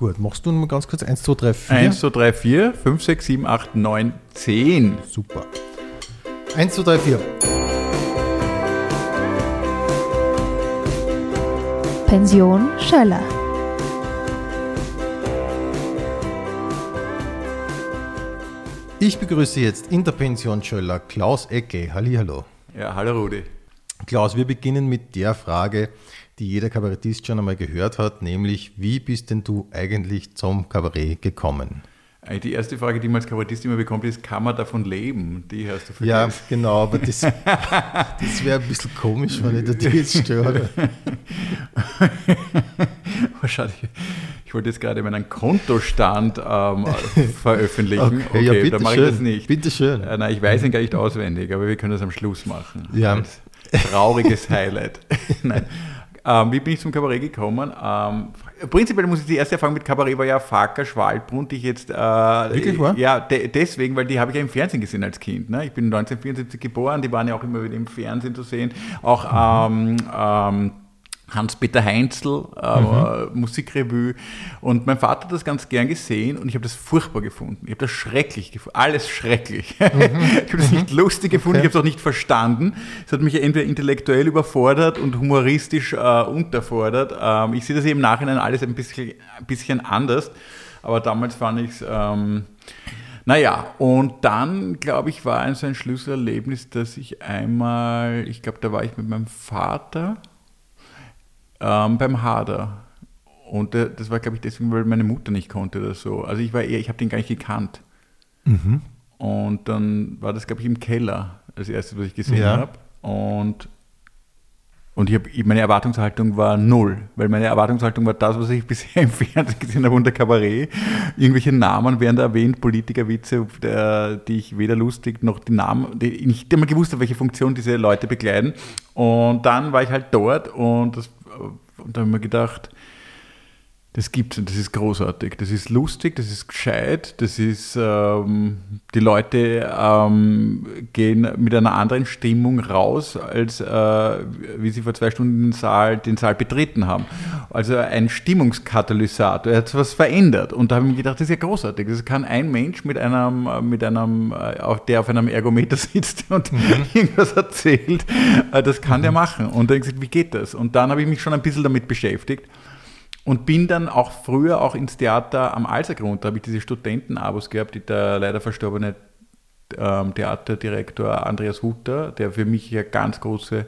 Gut, machst du mal ganz kurz 1, 2, 3, 4? 1, 2, 3, 4, 5, 6, 7, 8, 9, 10. Super. 1, 2, 3, 4. Pension Schöller. Ich begrüße jetzt in der Pension Schöller Klaus Ecke. Hallihallo. Ja, hallo Rudi. Klaus, wir beginnen mit der Frage, die jeder Kabarettist schon einmal gehört hat, nämlich wie bist denn du eigentlich zum Kabarett gekommen? Die erste Frage, die man als Kabarettist immer bekommt, ist, kann man davon leben? Die hast du vergessen. Ja, genau, aber das, das wäre ein bisschen komisch, wenn ich dir jetzt störe. Wahrscheinlich. Ich wollte jetzt gerade meinen Kontostand ähm, veröffentlichen. Okay, ja, bitte dann mache ich das nicht. Bitte schön. Äh, nein, ich weiß ihn gar nicht auswendig, aber wir können das am Schluss machen. Ja. Als trauriges Highlight. nein. Ähm, wie bin ich zum Kabarett gekommen? Ähm, prinzipiell muss ich die erste Erfahrung mit Kabarett war ja Faker Schwalbrunn, die ich jetzt. Äh, Wirklich wahr? Ja, de deswegen, weil die habe ich ja im Fernsehen gesehen als Kind. Ne? Ich bin 1974 geboren, die waren ja auch immer wieder im Fernsehen zu sehen. Auch ähm, ähm, Hans-Peter Heinzel, äh, Mhm. Musikrevue. Und mein Vater hat das ganz gern gesehen und ich habe das furchtbar gefunden. Ich habe das schrecklich gefunden. Alles schrecklich. ich habe das nicht lustig gefunden, Mhm. Okay. ich habe es auch nicht verstanden. Es hat mich entweder intellektuell überfordert und humoristisch äh, unterfordert. Ähm, ich sehe das eben im Nachhinein alles ein bisschen, ein bisschen anders. Aber damals fand ich es. Ähm, naja, und dann, glaube ich, war ein so ein Schlüsselerlebnis, dass ich einmal, ich glaube, da war ich mit meinem Vater ähm, beim Hader. Und äh, das war, glaube ich, deswegen, weil meine Mutter nicht konnte oder so. Also ich war eher, ich habe den gar nicht gekannt. Mhm. Und dann war das, glaube ich, im Keller, das erste, was ich gesehen Ja. habe. Und, und ich hab, meine Erwartungshaltung war null, weil meine Erwartungshaltung war das, was ich bisher im Fernsehen gesehen habe unter Kabarett. Irgendwelche Namen werden da erwähnt, Politikerwitze, der, die ich weder lustig noch die Namen, die ich nicht immer gewusst habe, welche Funktion diese Leute bekleiden. Und dann war ich halt dort und, das, und da habe ich mir gedacht, das gibt's und das ist großartig. Das ist lustig, das ist gescheit, das ist, ähm, die Leute ähm, gehen mit einer anderen Stimmung raus, als äh, wie sie vor zwei Stunden den Saal, den Saal betreten haben. Also ein Stimmungskatalysator, er hat was verändert. Und da habe ich mir gedacht, das ist ja großartig. Das kann ein Mensch mit einem, mit einem, äh, der auf einem Ergometer sitzt und irgendwas erzählt, äh, das kann der machen. Und dann gesagt, wie geht das? Und dann habe ich mich schon ein bisschen damit beschäftigt. Und bin dann auch früher auch ins Theater am Alsergrund, da habe ich diese Studentenabos gehabt, die der leider verstorbene ähm, Theaterdirektor Andreas Hutter, der für mich ja ganz große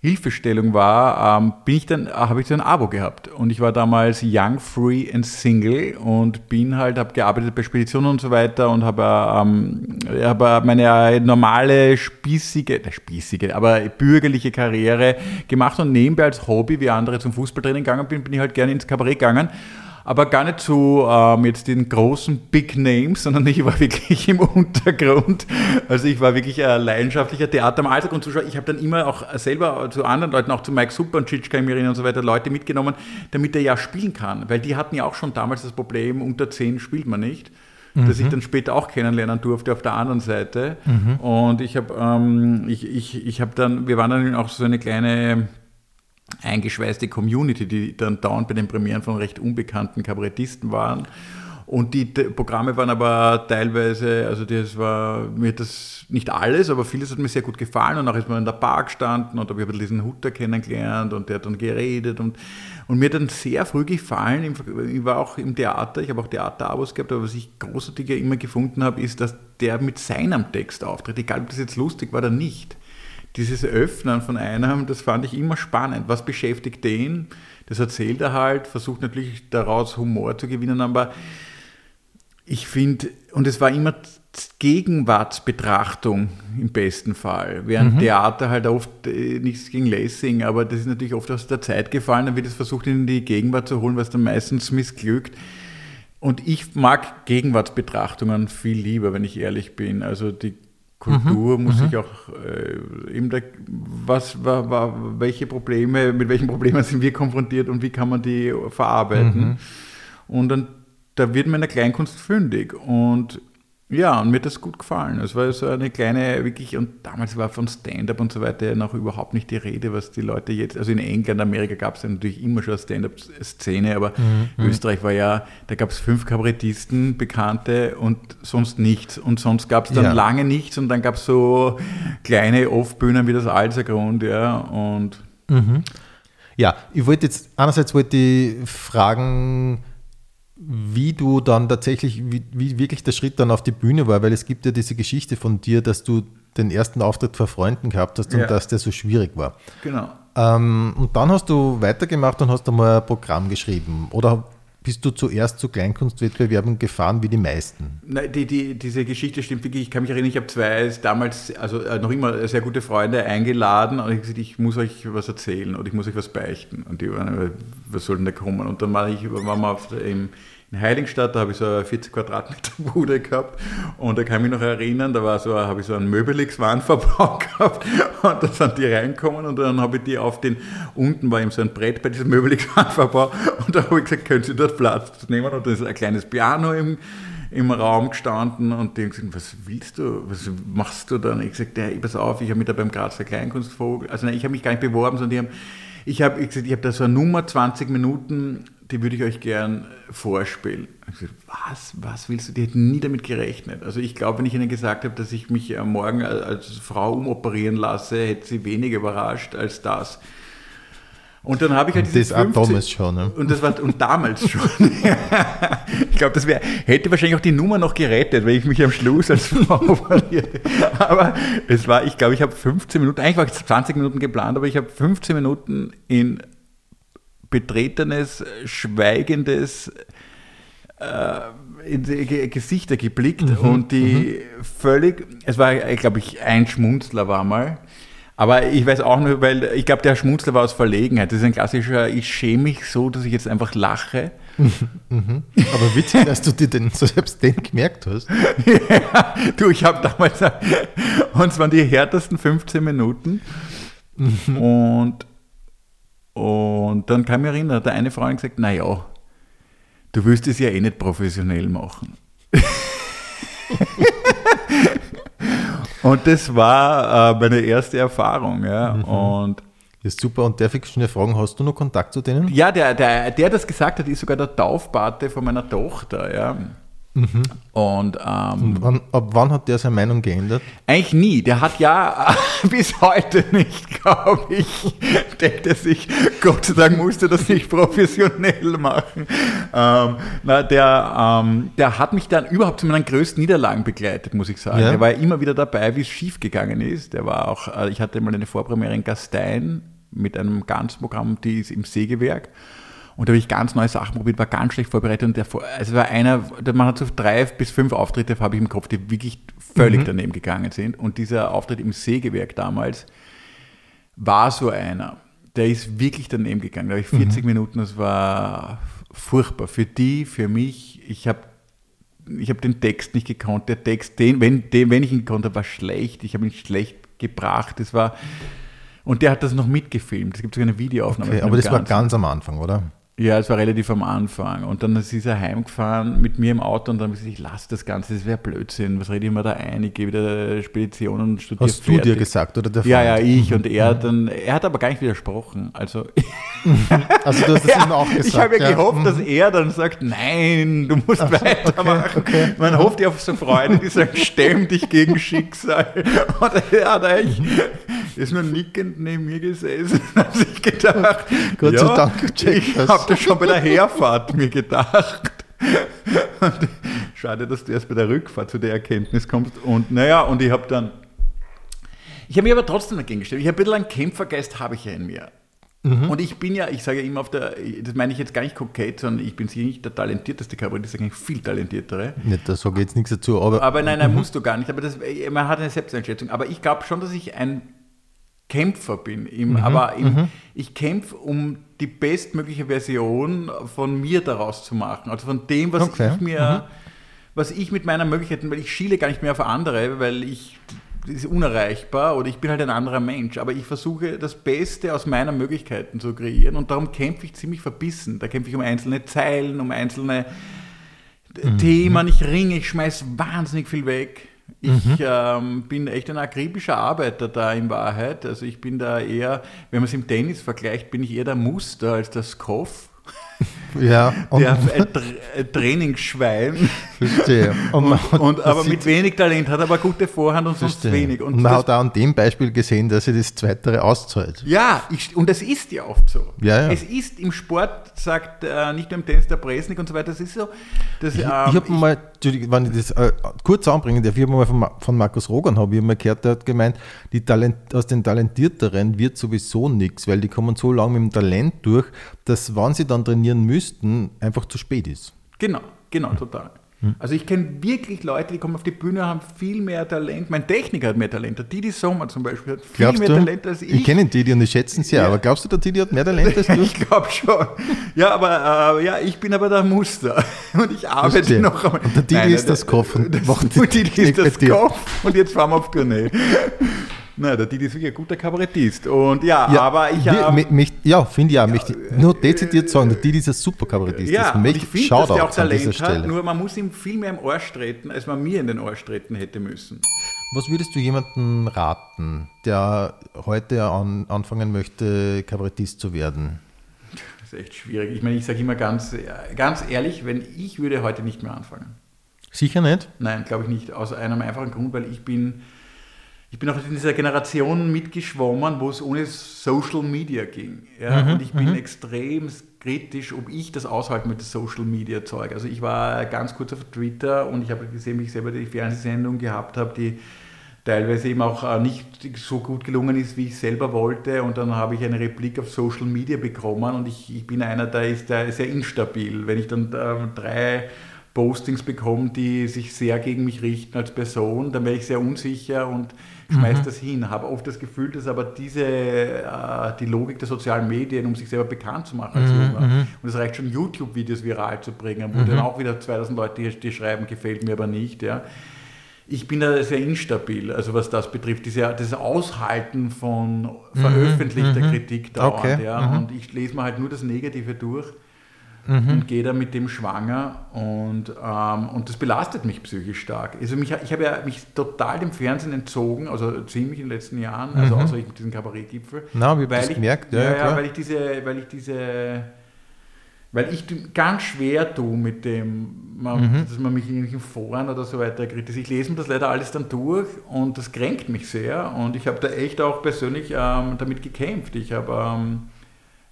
Hilfestellung war, ähm, bin ich dann, habe ich so ein Abo gehabt. Und ich war damals young, free and single und bin halt, habe gearbeitet bei Speditionen und so weiter und habe ähm, habe meine normale, spießige, äh, spießige, aber bürgerliche Karriere gemacht und nebenbei als Hobby, wie andere zum Fußballtraining gegangen bin, bin ich halt gerne ins Kabarett gegangen. Aber gar nicht zu ähm, jetzt den großen Big Names, sondern ich war wirklich im Untergrund. Also ich war wirklich ein leidenschaftlicher Theater am Alltag und Zuschauer. Ich habe dann immer auch selber zu anderen Leuten, auch zu Mike Super und Tschitschka Mirin und so weiter, Leute mitgenommen, damit er ja spielen kann. Weil die hatten ja auch schon damals das Problem, unter 10 spielt man nicht. Das ich dann später auch kennenlernen durfte auf der anderen Seite. Und ich habe, ähm, ich, ich, ich habe dann, wir waren dann auch so eine kleine eingeschweißte Community, die dann dauernd bei den Premieren von recht unbekannten Kabarettisten waren. Und die Programme waren aber teilweise, also das war mir das nicht alles, aber vieles hat mir sehr gut gefallen. Und auch ist man in der Bar gestanden und habe ich ein diesen Hutter kennengelernt und der hat dann geredet und, und mir hat dann sehr früh gefallen. Ich war auch im Theater, ich habe auch Theaterabos gehabt, aber was ich großartiger immer gefunden habe, ist, dass der mit seinem Text auftritt, egal ob das jetzt lustig war oder nicht dieses Öffnen von einem, das fand ich immer spannend. Was beschäftigt den? Das erzählt er halt, versucht natürlich daraus Humor zu gewinnen, aber ich finde, und es war immer Gegenwartsbetrachtung im besten Fall. Während Theater halt oft äh, nichts gegen Lessing, aber das ist natürlich oft aus der Zeit gefallen, dann wird es versucht in die Gegenwart zu holen, was dann meistens missglückt. Und ich mag Gegenwartsbetrachtungen viel lieber, wenn ich ehrlich bin. Also die Kultur muss sich auch äh, eben der, was war, war, welche Probleme, mit welchen Problemen sind wir konfrontiert und wie kann man die verarbeiten. Und dann da wird man in der Kleinkunst fündig. Und Ja, und mir hat das gut gefallen. Es war so eine kleine, wirklich, und damals war von Stand-up und so weiter noch überhaupt nicht die Rede, was die Leute jetzt, also in England, Amerika gab es ja natürlich immer schon eine Stand-up-Szene, aber mhm. Österreich war ja, da gab es fünf Kabarettisten, Bekannte und sonst nichts. Und sonst gab es dann ja. lange nichts und dann gab es so kleine Off-Bühnen wie das Alsergrund, ja, und. Mhm. Ja, ich wollte jetzt, einerseits wollte ich fragen, wie du dann tatsächlich, wie, wie, wirklich der Schritt dann auf die Bühne war, weil es gibt ja diese Geschichte von dir, dass du den ersten Auftritt vor Freunden gehabt hast und ja. dass der so schwierig war. Genau. Ähm, und dann hast du weitergemacht und hast einmal ein Programm geschrieben. Oder bist du zuerst zu Kleinkunstwettbewerben gefahren wie die meisten? Nein, die, die, diese Geschichte stimmt wirklich. Ich kann mich erinnern, ich habe zwei damals, also äh, noch immer sehr gute Freunde eingeladen und ich gesagt, ich muss euch was erzählen und ich muss euch was beichten. Und die waren, was soll denn da kommen? Und dann war ich, waren wir auf, im, in Heiligenstadt, da habe ich so eine 40 Quadratmeter Bude gehabt. Und da kann ich mich noch erinnern, da war so, habe ich so einen Möbelix-Warenverbau gehabt. Und da sind die reinkommen und dann habe ich die auf den, unten war eben so ein Brett bei diesem Möbelix-Warenverbau. Und da habe ich gesagt, können Sie dort Platz nehmen? Und da ist ein kleines Piano im, im Raum gestanden und die haben gesagt, was willst du, was machst du dann? Ich gesagt, ja, pass auf, ich habe mich da beim Grazer Kleinkunstvogel, also nein, ich habe mich gar nicht beworben, sondern die haben, ich habe ich habe da so eine Nummer, 20 Minuten die würde ich euch gern vorspielen. Ich gesagt, was, was willst du? Die hätten nie damit gerechnet. Also ich glaube, wenn ich ihnen gesagt habe, dass ich mich morgen als Frau umoperieren lasse, hätte sie weniger überrascht als das. Und dann habe ich halt dieses. Das 15, damals schon, ne? Und das war und damals schon. ich glaube, das wär, hätte wahrscheinlich auch die Nummer noch gerettet, wenn ich mich am Schluss als Frau operiere. Aber es war, ich glaube, ich habe 15 Minuten, eigentlich war es 20 Minuten geplant, aber ich habe 15 Minuten in betretenes, schweigendes äh, in die Gesichter geblickt mhm, und die mhm. völlig, es war, glaube ich, ein Schmunzler war mal. Aber ich weiß auch nur, weil ich glaube, der Schmunzler war aus Verlegenheit. Das ist ein klassischer, ich schäme mich so, dass ich jetzt einfach lache. Mhm. Aber witzig, dass du dir den, so selbst den gemerkt hast. ja, du, ich habe damals, und es waren die härtesten 15 Minuten. Mhm. Und und dann kam ich erinnern, hat eine Freundin gesagt, naja, du willst es ja eh nicht professionell machen. und das war äh, meine erste Erfahrung. Ja. Mhm. Und ist super. Und darf ich schnell fragen, hast du noch Kontakt zu denen? Ja, der, der, der das gesagt hat, ist sogar der Taufpate von meiner Tochter. Ja. Mhm. Und, ähm, Und wann, ab wann hat der seine Meinung geändert? Eigentlich nie. Der hat ja bis heute nicht, glaube ich, denkt er sich, Gott sei Dank musste das nicht professionell machen. Ähm, na, der, ähm, der hat mich dann überhaupt zu meinen größten Niederlagen begleitet, muss ich sagen. Ja. Der war ja immer wieder dabei, wie es schief gegangen ist. Der war auch, äh, ich hatte mal eine Vorpremiere in Gastein mit einem Ganzprogramm, die ist im Sägewerk. Und da habe ich ganz neue Sachen probiert, war ganz schlecht vorbereitet. Und der, also war einer, man hat so drei bis fünf Auftritte, habe ich im Kopf, die wirklich völlig mhm. daneben gegangen sind. Und dieser Auftritt im Sägewerk damals war so einer. Der ist wirklich daneben gegangen. Da habe ich 40 mhm. Minuten, das war furchtbar. Für die, für mich, ich habe ich hab den Text nicht gekonnt. Der Text, den, wenn, den, wenn ich ihn konnte, war schlecht. Ich habe ihn schlecht gebracht. Das war, und der hat das noch mitgefilmt. Es gibt sogar eine Videoaufnahme. Okay, aber das Ganzen. war ganz am Anfang, oder? Ja, es war relativ am Anfang. Und dann ist er heimgefahren mit mir im Auto und dann habe ich gesagt, ich lasse das Ganze, das wäre Blödsinn. Was rede ich mir da ein? Ich gehe wieder Spedition und studiere Hast fertig. du dir gesagt oder der Ja, ja, ich. Und er mhm. dann, er hat aber gar nicht widersprochen. Also, also du hast das ja, ihm auch gesagt. Ich habe ja, gehofft, dass mhm. er dann sagt, nein, du musst Ach, weitermachen. Okay, okay. Man hofft ja auf so Freunde, die sagen, stemm dich gegen Schicksal. Und er hat eigentlich, ist nur nickend neben mir gesessen und hat sich gedacht, Gott ja, sei Dank, ich habe das schon bei der Herfahrt mir gedacht. Und schade, dass du erst bei der Rückfahrt zu der Erkenntnis kommst. Und naja, und ich habe dann, ich habe mich aber trotzdem dagegen gestellt. Ich habe ein bisschen einen Kämpfergeist, habe ich ja in mir. Mhm. Und ich bin ja, ich sage ja immer auf der, das meine ich jetzt gar nicht kokett, sondern ich bin sicher nicht der talentierteste Kabarettist, ich sage viel talentiertere. Nicht, da sage ich jetzt nichts dazu, aber. Aber nein, nein, mhm. musst du gar nicht. Aber das, man hat eine Selbsteinschätzung. Aber ich glaube schon, dass ich ein Kämpfer bin. Im, mhm, aber im, mhm. ich kämpfe, um die bestmögliche Version von mir daraus zu machen. Also von dem, was okay. ich mir, mhm. was ich mit meiner Möglichkeiten, weil ich schiele gar nicht mehr auf andere, weil ich das ist unerreichbar oder ich bin halt ein anderer Mensch. Aber ich versuche das Beste aus meiner Möglichkeiten zu kreieren und darum kämpfe ich ziemlich verbissen. Da kämpfe ich um einzelne Zeilen, um einzelne Themen, ich ringe, ich schmeiß wahnsinnig viel weg. Ich Mhm. ähm, bin echt ein akribischer Arbeiter da in Wahrheit. Also ich bin da eher, wenn man es im Tennis vergleicht, bin ich eher der Muster als der Skoff. Ja, und, Der ein, Tra ein Trainingsschwein. verstehe. Und, Und, man aber mit wenig Talent, hat aber gute Vorhand und sonst verstehe. wenig. Und, Und man hat auch an dem Beispiel gesehen, dass sie das Zweitere auszahlt. ja, ich, und das ist ja oft so. Ja, ja. Es ist im Sport, sagt äh, nicht nur im Tennis der Presnik und so weiter, das ist so. Dass, Ich, ähm, ich habe mal, wenn ich das äh, kurz anbringen darf, ich habe mal von, von Markus Rogan habe ich mal gehört, der hat gemeint, die Talent, aus den Talentierteren wird sowieso nichts, weil die kommen so lange mit dem Talent durch, dass, wenn sie dann trainieren müssten, einfach zu spät ist. Genau, genau, total. Also ich kenne wirklich Leute, die kommen auf die Bühne, haben viel mehr Talent. Mein Techniker hat mehr Talent. Der Didi Sommer zum Beispiel hat viel Glaubst mehr du? Talent als ich. Ich kenne den Didi und ich schätze ihn sehr, Ja. aber glaubst du, der Didi hat mehr Talent als du? Ich glaube schon. Ja, aber äh, ja, ich bin aber der Muster. Und ich arbeite Verstehe. noch einmal. Und der Didi ist das Kopf und das, der Didi ist das. Kopf und jetzt fahren wir auf Tournee. Nein, der Didi ist wirklich ein guter Kabarettist. Und ja, aber ich wir- ähm, ja, finde ich auch. möchte ich nur dezidiert sagen, der Didi ist ein super Kabarettist. ja, das möchte ich finde, dass der auch Talent hat, Stelle. nur man muss ihm viel mehr im Arsch treten, als man mir in den Arsch treten hätte müssen. Was würdest du jemandem raten, der heute an, anfangen möchte, Kabarettist zu werden? Das ist echt schwierig. Ich meine, ich sage immer ganz, ganz ehrlich, wenn ich würde heute nicht mehr anfangen. Sicher nicht? Nein, glaube ich nicht. Aus einem einfachen Grund, weil ich bin, ich bin auch in dieser Generation mitgeschwommen, wo es ohne Social Media ging. Ja? Mhm, und ich bin extrem kritisch, ob ich das aushalte mit dem Social Media Zeug. Also ich war ganz kurz auf Twitter und ich habe gesehen, wie ich selber die Fernsehsendung gehabt habe, die teilweise eben auch äh, nicht so gut gelungen ist, wie ich selber wollte. Und dann habe ich eine Replik auf Social Media bekommen und ich, ich bin einer, der ist, der ist sehr instabil. Wenn ich dann ähm, drei Postings bekomme, die sich sehr gegen mich richten als Person, dann wäre ich sehr unsicher und schmeiße das hin. Habe oft das Gefühl, dass aber diese, äh, die Logik der sozialen Medien, um sich selber bekannt zu machen als Junger, und es reicht schon YouTube-Videos viral zu bringen, wo dann auch wieder 2000 Leute die, die schreiben, gefällt mir aber nicht, ja. Ich bin da sehr instabil, also was das betrifft, diese, das Aushalten von veröffentlichter Kritik dauernd. Okay, Ja, mhm. Und ich lese mir halt nur das Negative durch und gehe da mit dem schwanger und, ähm, und das belastet mich psychisch stark. Also mich, ich habe ja mich total dem Fernsehen entzogen, also ziemlich in den letzten Jahren, also außer ich mit diesem Kabarettgipfel. Na, habe Weil ich- gemerkt. Ja, Ja, ja, weil ich diese, weil ich diese, weil ich ganz schwer tue mit dem, man, Mhm. dass man mich in irgendwelchen Foren oder so weiter kritisiert. Ich lese mir das leider alles dann durch und das kränkt mich sehr und ich habe da echt auch persönlich ähm, damit gekämpft. Ich habe ähm,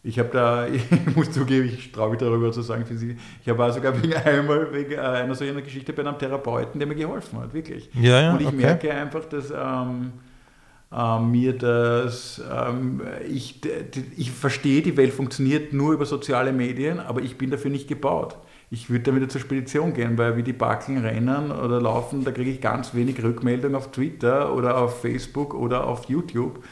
ich habe da, ich muss zugeben, ich traue mich darüber zu sagen, für Sie, ich habe auch sogar wegen einmal wegen äh, einer solchen Geschichte bei einem Therapeuten, der mir geholfen hat, wirklich. Ja, ja, und ich okay. merke einfach, dass ähm, ähm, mir das, ähm, ich, ich verstehe, die Welt funktioniert nur über soziale Medien, aber ich bin dafür nicht gebaut. Ich würde da wieder zur Spedition gehen, weil wie die Backeln rennen oder laufen, da kriege ich ganz wenig Rückmeldung auf Twitter oder auf Facebook oder auf YouTube.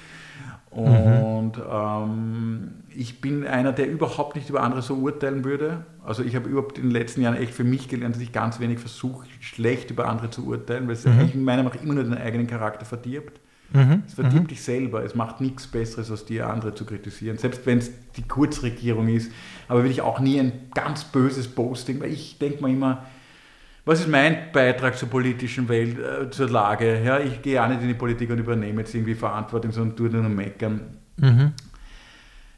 Und ähm, ich bin einer, der überhaupt nicht über andere so urteilen würde. Also ich habe überhaupt in den letzten Jahren echt für mich gelernt, dass ich ganz wenig versuche, schlecht über andere zu urteilen, weil es eigentlich in meiner Meinung immer nur den eigenen Charakter verdirbt. Mhm. Es verdirbt dich selber. Es macht nichts Besseres, als dir andere zu kritisieren. Selbst wenn es die Kurzregierung ist. Aber will ich auch nie ein ganz böses Posting, weil ich denke mir immer, was ist mein Beitrag zur politischen Welt, äh, zur Lage? Ja, ich gehe auch nicht in die Politik und übernehme jetzt irgendwie Verantwortung, sondern tue nur meckern. Mhm.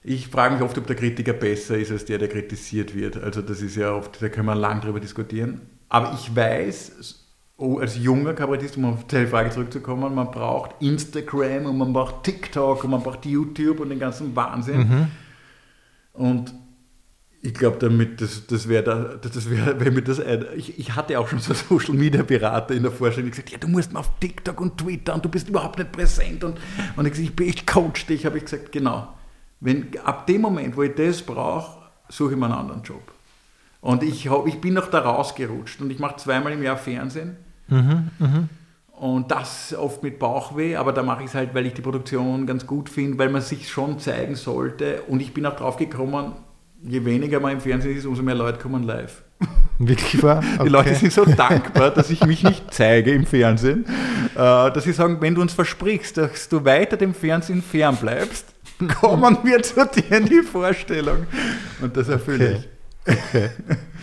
Ich frage mich oft, ob der Kritiker besser ist als der, der kritisiert wird. Also das ist ja oft, da können wir lang drüber diskutieren. Aber ich weiß, oh, als junger Kabarettist, um auf die Frage zurückzukommen, man braucht Instagram und man braucht TikTok und man braucht YouTube und den ganzen Wahnsinn. Und ich glaube, damit das, das wäre da, das wäre, wenn mir das ein, ich, ich hatte auch schon so Social Media Berater in der Vorstellung, die gesagt, ja, du musst mal auf TikTok und Twitter und du bist überhaupt nicht präsent und, und ich, gesagt, ich ich coach dich, habe ich gesagt, genau. Wenn ab dem Moment, wo ich das brauche, suche ich mir einen anderen Job. Und ich, hab, ich bin noch da rausgerutscht und ich mache zweimal im Jahr Fernsehen. Und das oft mit Bauchweh, aber da mache ich es halt, weil ich die Produktion ganz gut finde, weil man sich schon zeigen sollte. Und ich bin auch drauf gekommen, je weniger man im Fernsehen ist, umso mehr Leute kommen live. Wirklich wahr? Die Leute sind so dankbar, dass ich mich nicht zeige im Fernsehen, äh, dass sie sagen, wenn du uns versprichst, dass du weiter dem Fernsehen fern bleibst, kommen wir zu dir in die Vorstellung. Und das erfülle Okay. ich.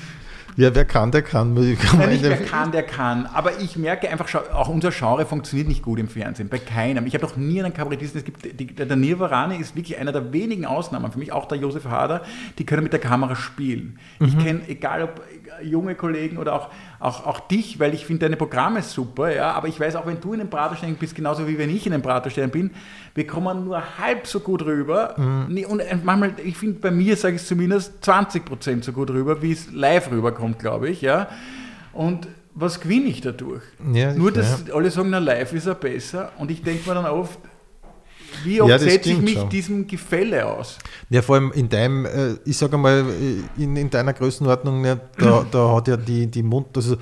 Ja, wer kann, der kann. Nein, nicht wer kann, der kann. Aber ich merke einfach, auch unser Genre funktioniert nicht gut im Fernsehen. Bei keinem. Ich habe noch nie einen Kabarettisten. Es gibt, die, der Nirvarani ist wirklich einer der wenigen Ausnahmen. Für mich auch der Josef Hader. Die können mit der Kamera spielen. Mhm. Ich kenne, egal ob junge Kollegen oder auch, auch, auch dich, weil ich finde deine Programme super. Ja, aber ich weiß auch, wenn du in den Praterstellen bist, genauso wie wenn ich in den Praterstellen bin, wir kommen nur halb so gut rüber. Mhm. Und manchmal, ich finde, bei mir sage ich zumindest 20 Prozent so gut rüber, wie es live rüberkommt, glaube ich. Ja. Und was gewinne ich dadurch? Ja, Nur, dass ja. alle sagen, na, live ist er besser. Und ich denke mir dann oft, wie oft ja, setze ich mich schon. diesem Gefälle aus? Ja, vor allem in deinem, äh, ich sage mal, in, in deiner Größenordnung, da, da hat ja die, die Mund, also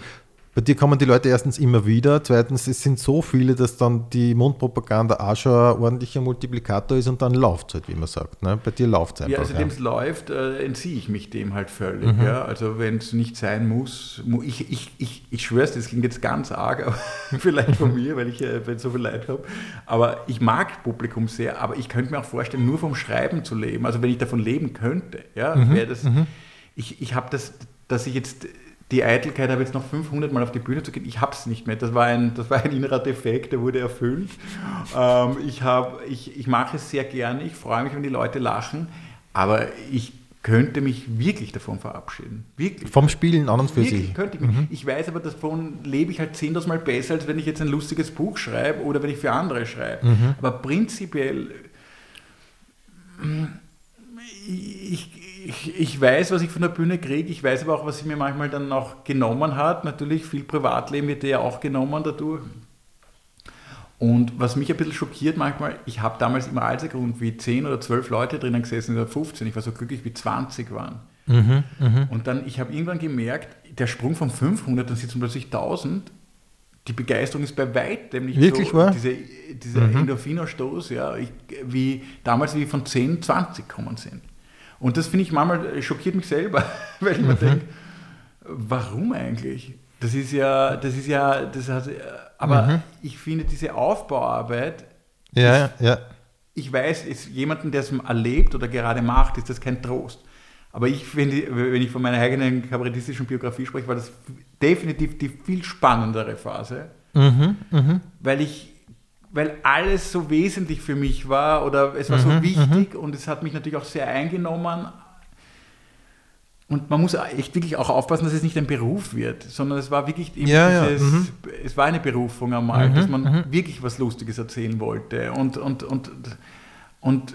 bei dir kommen die Leute erstens immer wieder, zweitens, es sind so viele, dass dann die Mundpropaganda auch schon ein ordentlicher Multiplikator ist und dann läuft es halt, wie man sagt. Ne? Bei dir läuft es einfach. Ja, also dem es läuft, äh, entziehe ich mich dem halt völlig. Mhm. Ja? Also wenn es nicht sein muss, ich, ich, ich, ich schwöre es, das klingt jetzt ganz arg, aber vielleicht von mir, weil ich äh, so viel Leid habe. Aber ich mag Publikum sehr, aber ich könnte mir auch vorstellen, nur vom Schreiben zu leben, also wenn ich davon leben könnte, ja, mhm. wäre das, mhm. ich, ich habe das, dass ich jetzt die Eitelkeit, habe jetzt noch 500 Mal auf die Bühne zu gehen, ich habe es nicht mehr. Das war, ein, das war ein innerer Defekt, der wurde erfüllt. Ähm, ich, hab, ich, ich mache es sehr gerne, ich freue mich, wenn die Leute lachen, aber ich könnte mich wirklich davon verabschieden. Wirklich. Vom Spielen an und für wirklich, sich. Könnte ich, mhm. ich weiß aber, davon lebe ich halt zehntausend Mal besser, als wenn ich jetzt ein lustiges Buch schreibe oder wenn ich für andere schreibe. Mhm. Aber prinzipiell, ich, ich, ich, weiß, was ich von der Bühne kriege, ich weiß aber auch, was sie mir manchmal dann auch genommen hat. Natürlich, viel Privatleben wird ja auch genommen dadurch. Und was mich ein bisschen schockiert manchmal, ich habe damals im Alsergrund wie 10 oder 12 Leute drinnen gesessen oder 15, ich war so glücklich wie 20 waren. Mhm, mh. Und dann, ich habe irgendwann gemerkt, der Sprung von 500, dann sitzen plötzlich 1000, die Begeisterung ist bei weitem nicht Wirklich so, wahr? Diese, dieser mhm. Endorphinostoß, ja, ich, wie damals wie von 10, 20 kommen sind. Und das finde ich manchmal, schockiert mich selber, weil ich mhm. mir denke, warum eigentlich? Das ist ja, das ist ja, das hat, aber mhm. ich finde diese Aufbauarbeit, ja, ist, ja. ich weiß, ist jemanden, der es erlebt oder gerade macht, ist das kein Trost. Aber ich finde, wenn ich von meiner eigenen kabarettistischen Biografie spreche, war das definitiv die viel spannendere Phase, mhm, mh. weil ich weil alles so wesentlich für mich war oder es war mhm, so wichtig mhm. und es hat mich natürlich auch sehr eingenommen. Und man muss echt wirklich auch aufpassen, dass es nicht ein Beruf wird, sondern es war wirklich ja, dieses, ja. Mhm. es war eine Berufung einmal, mhm, dass man mhm. wirklich was Lustiges erzählen wollte. Und, und, und, und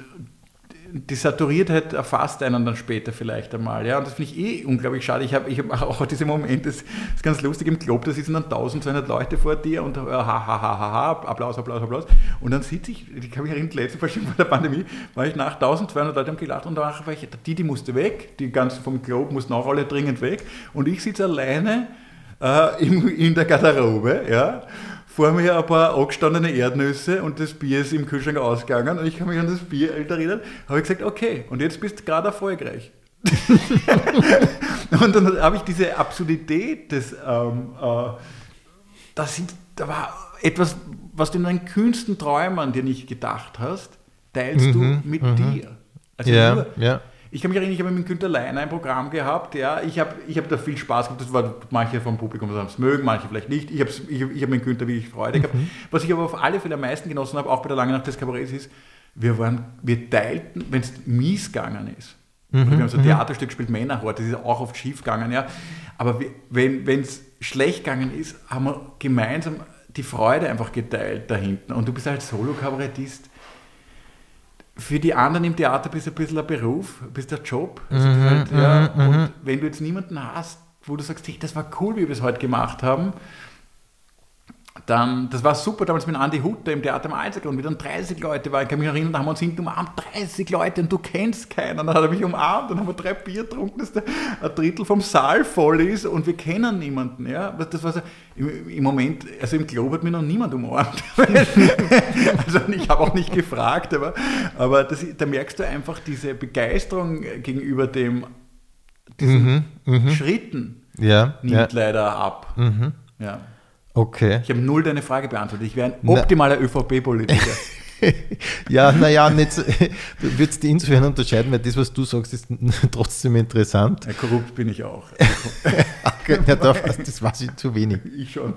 die Saturiertheit erfasst einen dann später vielleicht einmal. Ja? Und das finde ich eh unglaublich schade. Ich habe ich hab auch diese Momente, das ist ganz lustig, im Club, da sitzen dann 1200 Leute vor dir und ha, ha, ha, ha, ha, Applaus, Applaus, Applaus. Und dann sitze ich, ich kann mich erinnern, letzte Verschiebung bei der Pandemie, war ich nach 1200 Leute haben gelacht und danach war ich, die, die musste weg, die ganzen vom Club mussten auch alle dringend weg. Und ich sitze alleine äh, in, in der Garderobe, ja, vor mir ein paar angestandene Erdnüsse und das Bier ist im Kühlschrank ausgegangen und ich kann mich an das Bier erinnern, habe ich gesagt, okay, und jetzt bist du gerade erfolgreich. und dann habe ich diese Absurdität des, ähm, äh, das sind, da war etwas, was du in deinen kühnsten Träumen dir nicht gedacht hast, teilst mhm, du mit mhm. dir. Also ja, nur, ja. Ich kann mich erinnern, ich habe mit Günter Leiner ein Programm gehabt. Ja, ich habe ich hab da viel Spaß gehabt. Das war manche vom Publikum haben es mögen, manche vielleicht nicht. Ich habe ich, ich hab mit Günter wirklich Freude gehabt. Mhm. Was ich aber auf alle Fälle am meisten genossen habe, auch bei der Lange Nacht des Kabarets, ist, wir, waren, wir teilten, wenn es mies gegangen ist. Mhm. Wir haben so ein mhm. Theaterstück gespielt, Männerhort, das ist auch oft schief gegangen. Ja. Aber wenn es schlecht gegangen ist, haben wir gemeinsam die Freude einfach geteilt da hinten. Und du bist halt Solo-Kabarettist für die anderen im Theater bist du ein bisschen ein Beruf, bist der Job. Also mhm, halt, ja, mhm, und mhm. wenn du jetzt niemanden hast, wo du sagst, hey, das war cool, wie wir es heute gemacht haben, dann, das war super damals mit Andi Hutter im Theater am Alsergrund, wie dann 30 Leute waren. Ich kann mich erinnern, da haben wir uns hinten umarmt, 30 Leute und du kennst keinen. Dann hat er mich umarmt, dann haben wir drei Bier getrunken, dass der, ein Drittel vom Saal voll ist und wir kennen niemanden. Ja? Das war so, im, im Moment, also im Club hat mich noch niemand umarmt. also ich habe auch nicht gefragt, aber, aber das, da merkst du einfach diese Begeisterung gegenüber dem, diesen mhm, mhm. Schritten ja, nimmt ja. leider ab. Mhm. Ja. Okay. Ich habe null deine Frage beantwortet. Ich wäre ein optimaler ÖVP-Politiker. ja, naja, du würdest die insofern unterscheiden, weil das, was du sagst, ist trotzdem interessant. Ja, korrupt bin ich auch. ja, da, das war ich zu wenig. Ich schon.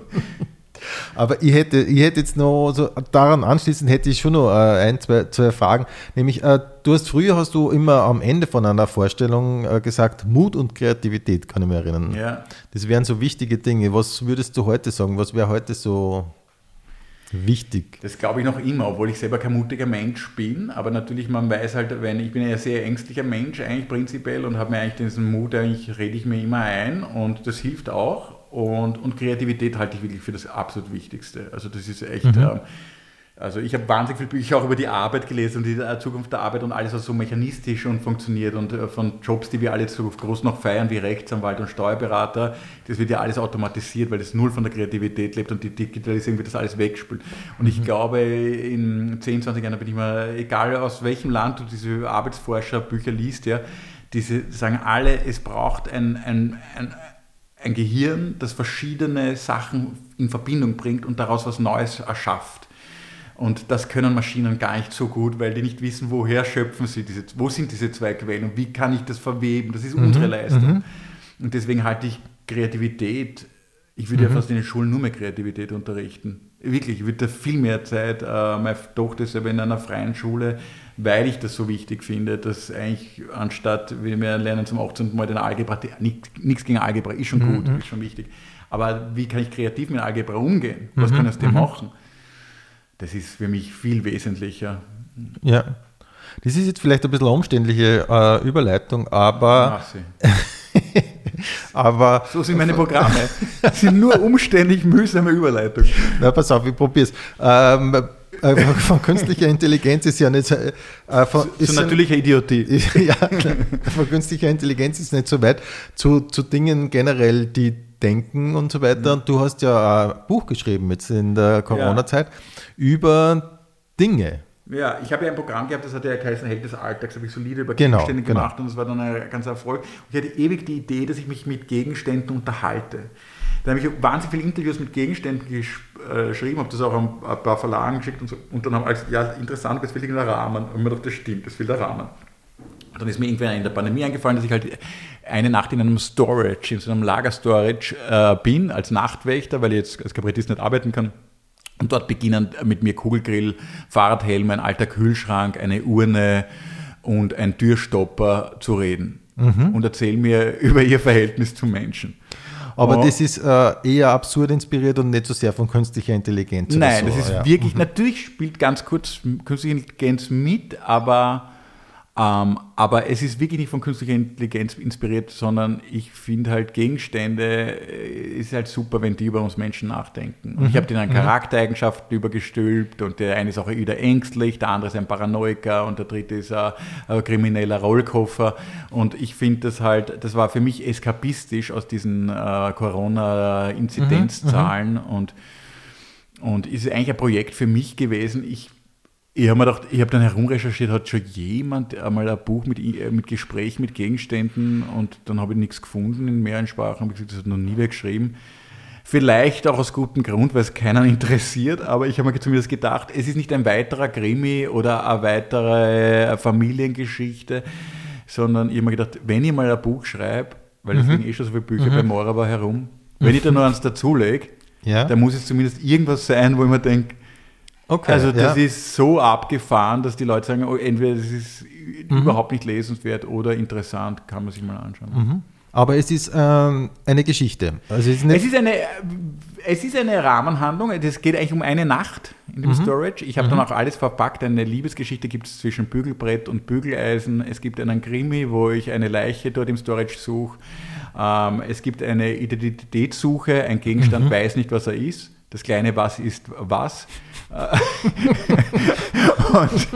Aber ich hätte, ich hätte jetzt noch, so daran anschließend hätte ich schon noch äh, ein, zwei, zwei Fragen. Nämlich, äh, du hast früher hast du immer am Ende von einer Vorstellung äh, gesagt, Mut und Kreativität, kann ich mich erinnern. Ja. Das wären so wichtige Dinge. Was würdest du heute sagen? Was wäre heute so wichtig? Das glaube ich noch immer, obwohl ich selber kein mutiger Mensch bin. Aber natürlich, man weiß halt, wenn ich bin ja ein sehr ängstlicher Mensch eigentlich prinzipiell und habe mir eigentlich diesen Mut, eigentlich rede ich mir immer ein und das hilft auch. Und, und Kreativität halte ich wirklich für das absolut Wichtigste. Also das ist echt, Mhm. ähm, also ich habe wahnsinnig viele Bücher auch über die Arbeit gelesen und die äh, Zukunft der Arbeit und alles, was so mechanistisch und funktioniert und äh, von Jobs, die wir alle so groß noch feiern, wie Rechtsanwalt und Steuerberater, das wird ja alles automatisiert, weil das null von der Kreativität lebt und die Digitalisierung wird das alles wegspült. Und ich glaube, in 10, 20 Jahren bin ich mal, egal aus welchem Land du diese Arbeitsforscher-Bücher liest, ja, diese sagen alle, es braucht ein, ein, ein, ein Gehirn, das verschiedene Sachen in Verbindung bringt und daraus was Neues erschafft. Und das können Maschinen gar nicht so gut, weil die nicht wissen, woher schöpfen sie diese, wo sind diese zwei Quellen und wie kann ich das verweben. Das ist unsere Leistung. Und deswegen halte ich Kreativität, ich würde ja fast in den Schulen nur mehr Kreativität unterrichten. Wirklich, ich würde da viel mehr Zeit, äh, meine Tochter ist aber in einer freien Schule, weil ich das so wichtig finde, dass eigentlich anstatt, wir lernen zum 18. Mal den Algebra, nichts gegen Algebra, ist schon gut, ist schon wichtig. Aber wie kann ich kreativ mit Algebra umgehen? Was kann ich aus dem machen? Das ist für mich viel wesentlicher. Ja. Das ist jetzt vielleicht ein bisschen umständliche äh, Überleitung, aber, aber So sind meine Programme. Das sind nur umständlich mühsame Überleitungen. na, pass auf, ich probier's. Ähm, äh, von künstlicher Intelligenz ist ja nicht so, äh, von, ist So natürliche Idiotie. ja, von künstlicher Intelligenz ist nicht so weit zu, zu Dingen generell, die denken und so weiter. Und du hast ja ein Buch geschrieben jetzt in der Corona-Zeit über Dinge. Ja, ich habe ja ein Programm gehabt, das hat ja geheißen Held des Alltags, habe ich solide über Genau, Gegenstände genau. gemacht und das war dann ein ganzer Erfolg. Und ich hatte ewig die Idee, dass ich mich mit Gegenständen unterhalte. Da habe ich wahnsinnig viele Interviews mit Gegenständen gesch äh, geschrieben, habe das auch an ein paar Verlagen geschickt und so. Und dann haben alle gesagt, ja, interessant, das fehlt irgendein Rahmen. Und ich mir gedacht, das stimmt, das fehlt der Rahmen. Und dann ist mir irgendwann in der Pandemie eingefallen, dass ich halt eine Nacht in einem Storage, in so einem Lagerstorage äh, bin, als Nachtwächter, weil ich jetzt als Kabarettist nicht arbeiten kann. Und dort beginnen mit mir Kugelgrill, Fahrradhelm, ein alter Kühlschrank, eine Urne und ein Türstopper zu reden. Und erzählen mir über ihr Verhältnis zu Menschen. Aber Oh. das ist äh, eher absurd inspiriert und nicht so sehr von künstlicher Intelligenz. Nein, so, das ist ja. wirklich, natürlich spielt ganz kurz künstliche Intelligenz mit, aber, ähm, aber es ist wirklich nicht von künstlicher Intelligenz inspiriert, sondern ich finde halt Gegenstände äh, ist halt super, wenn die über uns Menschen nachdenken. Und ich habe denen Charaktereigenschaften übergestülpt und der eine ist auch wieder ängstlich, der andere ist ein Paranoiker und der dritte ist ein, ein krimineller Rollkoffer. Und ich finde das halt, das war für mich eskapistisch aus diesen äh, Corona-Inzidenzzahlen und und ist eigentlich ein Projekt für mich gewesen. Ich, ich habe mir gedacht, ich habe dann herumrecherchiert, hat schon jemand einmal ein Buch mit, äh, mit Gespräch mit Gegenständen und dann habe ich nichts gefunden in mehreren Sprachen. Habe ich gesagt, das hat noch nie wer geschrieben. Vielleicht auch aus gutem Grund, weil es keinen interessiert, aber ich habe mir zumindest gedacht, es ist nicht ein weiterer Krimi oder eine weitere Familiengeschichte, sondern ich habe mir gedacht, wenn ich mal ein Buch schreibe, weil es liegen eh schon so viele Bücher bei Morava herum, wenn ich da noch eins dazulege, Ja. da muss es zumindest irgendwas sein, wo ich mir denke, Okay, also das ja. ist so abgefahren, dass die Leute sagen, oh, entweder das ist Mhm. überhaupt nicht lesenswert oder interessant, kann man sich mal anschauen. Mhm. Aber es ist ähm, eine Geschichte. Also es ist Es ist, eine, es ist eine Rahmenhandlung, es geht eigentlich um eine Nacht in Mhm. dem Storage. Ich habe dann auch alles verpackt, eine Liebesgeschichte gibt es zwischen Bügelbrett und Bügeleisen. Es gibt einen Krimi, wo ich eine Leiche dort im Storage suche. Ähm, es gibt eine Identitätssuche, ein Gegenstand Mhm. weiß nicht, was er ist. Das kleine Was ist was. Und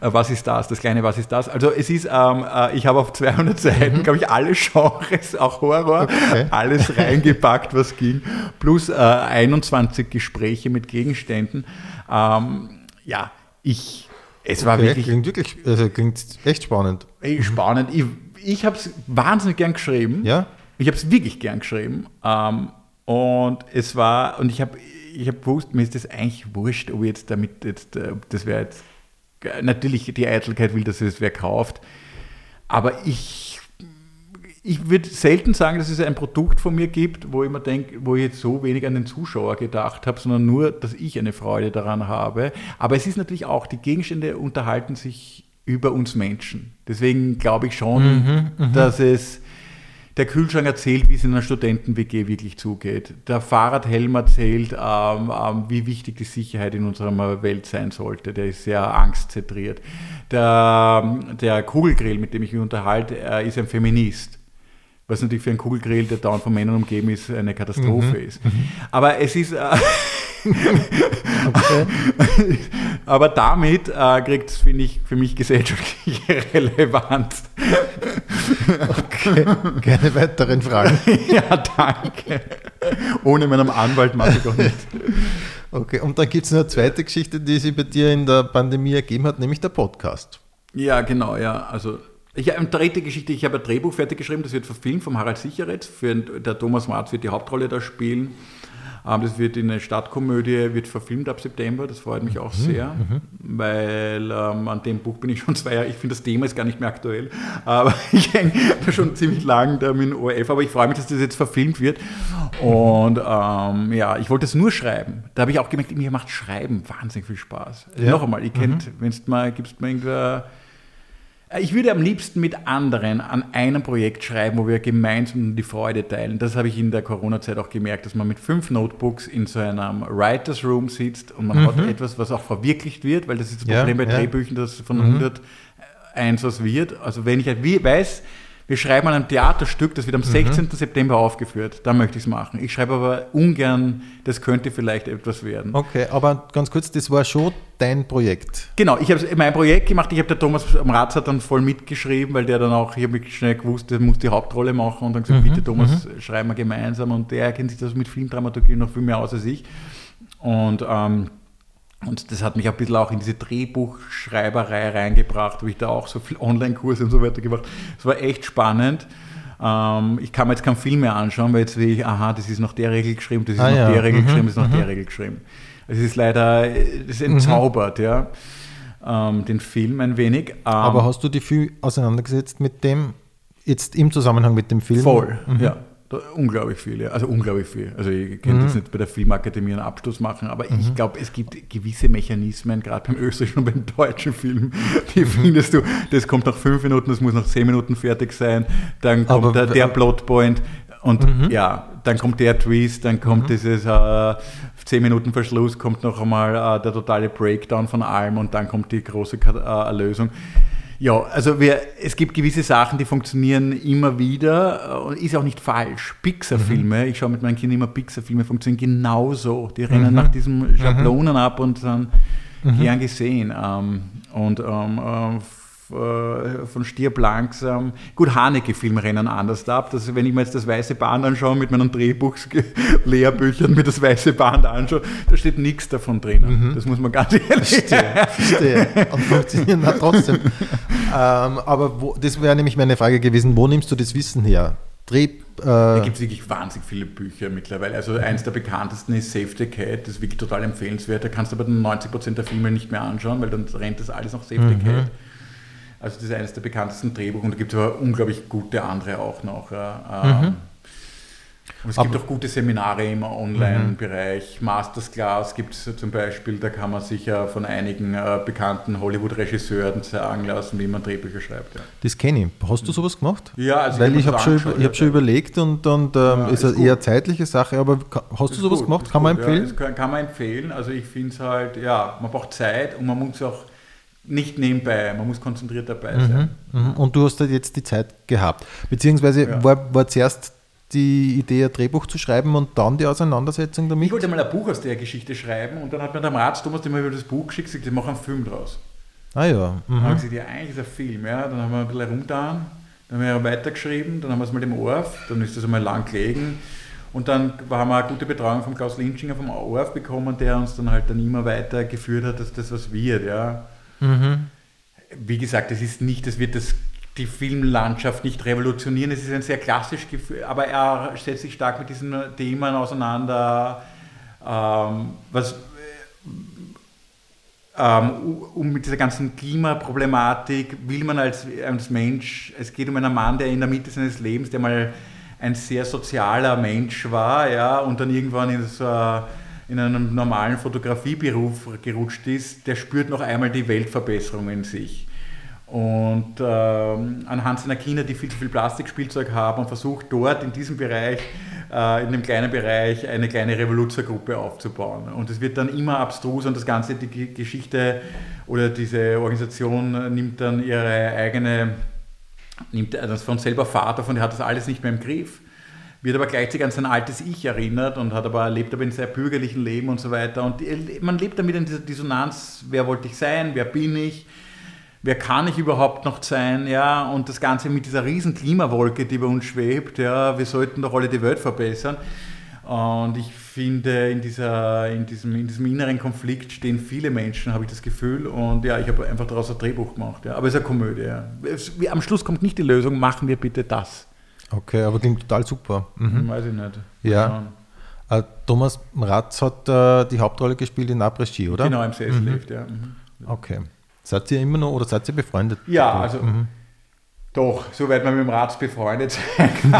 äh, was ist das? Das kleine Was ist das? Also es ist, ähm, äh, ich habe auf 200 Seiten, glaube ich, alle Genres, auch Horror, Okay. alles reingepackt, was ging. Plus äh, 21 Gespräche mit Gegenständen. Ähm, ja, ich, es war okay, wirklich klingt wirklich, also klingt echt spannend. ey, spannend. Ich, ich habe es wahnsinnig gern geschrieben. Ja? Ich habe es wirklich gern geschrieben. Ähm, und es war, und ich habe ich hab gewusst, mir ist das eigentlich wurscht, ob ich jetzt damit jetzt, äh, das wäre jetzt, natürlich die Eitelkeit will, dass es wer kauft. Aber ich, ich würde selten sagen, dass es ein Produkt von mir gibt, wo ich mir denke, wo ich jetzt so wenig an den Zuschauer gedacht habe, sondern nur, dass ich eine Freude daran habe. Aber es ist natürlich auch, die Gegenstände unterhalten sich über uns Menschen. Deswegen glaube ich schon, mhm, dass es der Kühlschrank erzählt, wie es in einer Studenten-WG wirklich zugeht. Der Fahrradhelm erzählt, ähm, ähm, wie wichtig die Sicherheit in unserer Welt sein sollte. Der ist sehr angstzentriert. Der, der Kugelgrill, mit dem ich mich unterhalte, äh, ist ein Feminist was natürlich für einen Kugelgrill, der dauernd von Männern umgeben ist, eine Katastrophe mhm. ist. Aber es ist. Äh, aber damit äh, kriegt es, finde ich, für mich gesellschaftliche Relevanz. okay, keine weiteren Fragen. ja, danke. Ohne meinem Anwalt mache ich auch nicht. Okay, und dann gibt es eine zweite Geschichte, die sich bei dir in der Pandemie ergeben hat, nämlich der Podcast. Ja, genau, ja. Also ich habe eine dritte Geschichte, ich habe ein Drehbuch fertig geschrieben, das wird verfilmt vom Harald Sicheretz. Für, der Thomas Marz wird die Hauptrolle da spielen. Ähm, das wird in eine Stadtkomödie, wird verfilmt ab September, das freut mich auch mhm, sehr, mhm. weil ähm, an dem Buch bin ich schon zwei Jahre, ich finde das Thema ist gar nicht mehr aktuell, aber ich hänge da schon ziemlich lang da mit dem ORF, aber ich freue mich, dass das jetzt verfilmt wird und ähm, ja, ich wollte es nur schreiben. Da habe ich auch gemerkt, mir macht Schreiben wahnsinnig viel Spaß. Ja. Noch einmal, ihr kennt, mhm. wenn es mal, gibst mal irgendwer ich würde am liebsten mit anderen an einem Projekt schreiben, wo wir gemeinsam die Freude teilen. Das habe ich in der Corona-Zeit auch gemerkt, dass man mit fünf Notebooks in so einem Writers Room sitzt und man mhm. hat etwas, was auch verwirklicht wird, weil das ist das Problem ja, bei ja. Drehbüchern, dass von mhm. 100 eins was wird. Also wenn ich halt weiß, wir schreiben an einem Theaterstück, das wird am mhm. 16. September aufgeführt. Da möchte ich es machen. Ich schreibe aber ungern, das könnte vielleicht etwas werden. Okay, aber ganz kurz, das war schon dein Projekt. Genau, ich habe mein Projekt gemacht. Ich habe der Thomas am Ratzer dann voll mitgeschrieben, weil der dann auch, ich habe schnell gewusst, der muss die Hauptrolle machen und dann gesagt, mhm. bitte Thomas, mhm. schreiben wir gemeinsam. Und der kennt sich das mit Filmdramaturgie noch viel mehr aus als ich. Und ähm, und das hat mich ein bisschen auch in diese Drehbuchschreiberei reingebracht, habe ich da auch so viel Online-Kurse und so weiter gemacht. Es war echt spannend. Ähm, ich kann mir jetzt keinen Film mehr anschauen, weil jetzt will ich, aha, das ist nach der Regel geschrieben, das ist ah, nach ja. der Regel mhm. geschrieben, das ist nach mhm. der Regel geschrieben. Es ist leider, das entzaubert, mhm. ja, ähm, den Film ein wenig. Ähm, Aber hast du dich viel auseinandergesetzt mit dem, jetzt im Zusammenhang mit dem Film? Voll, mhm. Ja. Unglaublich viel, ja. Also unglaublich viel. Also ich könnte mhm. jetzt nicht bei der Filmakademie einen Abschluss machen, aber mhm. ich glaube, es gibt gewisse Mechanismen, gerade beim österreichischen und beim deutschen Film, die findest du, das kommt nach fünf Minuten, das muss nach zehn Minuten fertig sein, dann kommt aber, der, der Plotpoint und mhm. ja, dann kommt der Twist, dann kommt mhm. dieses äh, 10 Minuten Verschluss, kommt noch einmal äh, der totale Breakdown von allem und dann kommt die große äh, Erlösung. Ja, also wir, es gibt gewisse Sachen, die funktionieren immer wieder und ist auch nicht falsch. Pixar-Filme, mhm. ich schaue mit meinen Kindern immer Pixar-Filme, funktionieren genauso. Die rennen mhm. nach diesen Schablonen mhm. ab und dann mhm. gern gesehen. Ähm, und ähm, äh, von Stirb langsam. Gut, Haneke-Filme rennen anders ab. Das, wenn ich mir jetzt das Weiße Band anschaue, mit meinen Drehbuchs-Lehrbüchern, mir das Weiße Band anschaue, da steht nichts davon drinnen. Mhm. Das muss man ganz ehrlich. Verstehe, verstehe. Und funktionieren hat trotzdem. ähm, aber wo, das wäre nämlich meine Frage gewesen, wo nimmst du das Wissen her? Dreh, äh da gibt es wirklich wahnsinnig viele Bücher mittlerweile. Also eins der bekanntesten ist Save the Cat, das ist wirklich total empfehlenswert. Da kannst du aber 90% der Filme nicht mehr anschauen, weil dann rennt das alles nach Save mhm. the Cat. Also das ist eines der bekanntesten Drehbuch und da gibt es aber unglaublich gute andere auch noch. Ähm, mhm. Und es aber gibt auch gute Seminare im Online-Bereich. Mhm. Masterclass gibt es zum Beispiel, da kann man sich ja von einigen äh, bekannten Hollywood-Regisseuren sagen lassen, wie man Drehbücher schreibt. Ja. Das kenne ich. Hast du sowas gemacht? Ja, also Weil ich habe schon, ich hab schon überlegt und, und ähm, ja, ist eine eher zeitliche Sache, aber hast ist du sowas gut, gemacht? Kann man empfehlen? Ja, kann, kann, man empfehlen. Also ich finde es halt, ja, man braucht Zeit und man muss auch nicht nebenbei, man muss konzentriert dabei sein. Mhm, mhm. Und du hast halt jetzt die Zeit gehabt. Beziehungsweise ja. war, war zuerst die Idee, ein Drehbuch zu schreiben und dann die Auseinandersetzung damit? Ich wollte mal ein Buch aus der Geschichte schreiben und dann hat mir der Arzt Thomas dem über das Buch geschickt gesagt, ich mache einen Film draus. Ah ja. Mhm. Dann habe ich gesagt, ja, eigentlich ist ein Film. Ja. Dann haben wir ein bisschen herumgetan, dann haben wir weitergeschrieben, dann haben wir es mal im ORF, dann ist das einmal lang gelegen. Und dann haben wir eine gute Betreuung von Klaus Linschinger vom ORF bekommen, der uns dann halt dann immer weitergeführt hat, dass das was wird. Ja. Mhm. Wie gesagt, es ist nicht, das wird das, die Filmlandschaft nicht revolutionieren. Es ist ein sehr klassisches Gefühl, aber er setzt sich stark mit diesen Themen auseinander. Ähm, was ähm, um mit dieser ganzen Klimaproblematik will man als, als Mensch, es geht um einen Mann, der in der Mitte seines Lebens, der mal ein sehr sozialer Mensch war, ja, und dann irgendwann in so in einem normalen Fotografieberuf gerutscht ist, der spürt noch einmal die Weltverbesserung in sich. Und ähm, anhand seiner Kinder, die viel zu viel Plastikspielzeug haben, und versucht dort in diesem Bereich, äh, in dem kleinen Bereich, eine kleine Revoluzergruppe aufzubauen. Und es wird dann immer abstrus und das Ganze, die Geschichte oder diese Organisation nimmt dann ihre eigene, nimmt das von selber Vater davon, der hat das alles nicht mehr im Griff wird aber gleichzeitig an sein altes Ich erinnert und hat aber, lebt aber in sehr bürgerlichen Leben und so weiter. Und man lebt damit in dieser Dissonanz, wer wollte ich sein, wer bin ich, wer kann ich überhaupt noch sein, ja, und das Ganze mit dieser riesen Klimawolke, die bei uns schwebt, ja, wir sollten doch alle die Welt verbessern. Und ich finde, in, dieser, in, diesem, in diesem inneren Konflikt stehen viele Menschen, habe ich das Gefühl. Und ja, ich habe einfach daraus ein Drehbuch gemacht. Ja. Aber es ist eine Komödie. Ja. Am Schluss kommt nicht die Lösung, machen wir bitte das. Okay, aber klingt total super. Mhm. Weiß ich nicht. Ja. Äh, Thomas Ratz hat äh, die Hauptrolle gespielt in Après Ski, oder? Genau, im Sessel mhm. ja. Mhm. Okay. Seid ihr immer noch oder seid ihr befreundet? Ja, also mhm. doch, soweit man mit dem Ratz befreundet sein kann.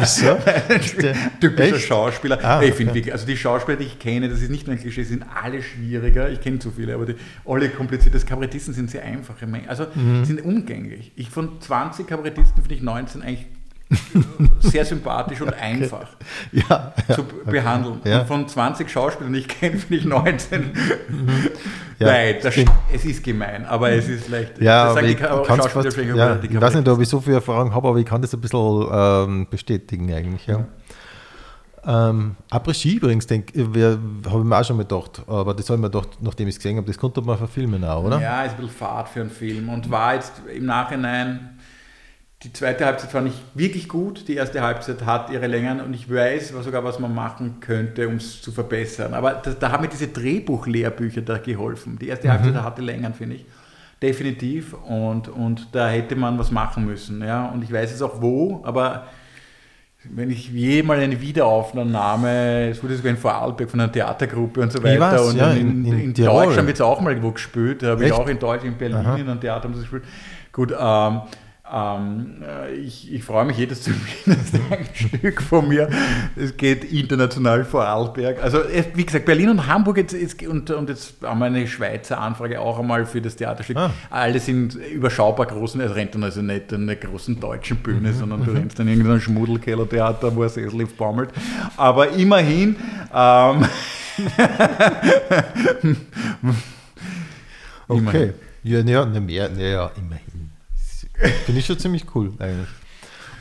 Wieso? Typischer Echt? Schauspieler. Ah, ich finde okay. also die Schauspieler, die ich kenne, das ist nicht nur ein Klischee, sind alle schwieriger. Ich kenne zu viele, aber die, alle kompliziert. Das Kabarettisten sind sehr einfache Menschen, also mhm. sind umgänglich. Ich von 20 Kabarettisten finde ich 19 eigentlich sehr sympathisch und einfach ja, ja, zu behandeln. Ja. Und von 20 Schauspielern, die ich kenne, finde ich 19 mhm. Nein, das, es ist gemein, aber es ist leicht. Ja, ich, fast, ich weiß nicht, ob ich so viel Erfahrung habe, aber ich kann das ein bisschen ähm, bestätigen eigentlich. Ja. Ähm, Après-Ski übrigens, habe ich mir auch schon mal gedacht, aber das habe ich mir gedacht, nachdem ich es gesehen habe, das konnte man verfilmen auch, oder? Ja, ist ein bisschen Fahrt für einen Film und war jetzt im Nachhinein die zweite Halbzeit fand ich wirklich gut. Die erste Halbzeit hat ihre Längen und ich weiß sogar, was man machen könnte, um es zu verbessern. Aber da, da, haben mir diese Drehbuchlehrbücher da geholfen. Die erste mhm. Halbzeit hatte Längen, finde ich. Definitiv. Und, und da hätte man was machen müssen. Ja? Und ich weiß es auch wo, aber wenn ich jemals eine Wiederaufnahme, es wurde sogar in Vorarlberg von einer Theatergruppe und so weiter. Weiß, und ja, in, in, in Deutschland wird es auch mal irgendwo gespielt. Da habe ich auch in Deutschland, in Berlin Aha. in einem Theater gespielt. Gut, ähm, ähm, äh, ich, ich, freue mich jedes Stück von mir. Es geht international vor Arlberg. Also wie gesagt, Berlin und Hamburg jetzt, jetzt, und, und, jetzt haben wir eine Schweizer Anfrage auch einmal für das Theaterstück. Ah. Alle sind überschaubar großen, es rennt dann also nicht an einer großen deutschen Bühne, mhm. sondern du mhm. rennst dann in irgendein Schmuddelkellertheater, wo ein Sessel baumelt. Aber immerhin ähm, Okay. Immerhin. Ja, mehr, ja, immerhin. Finde ich schon ziemlich cool eigentlich.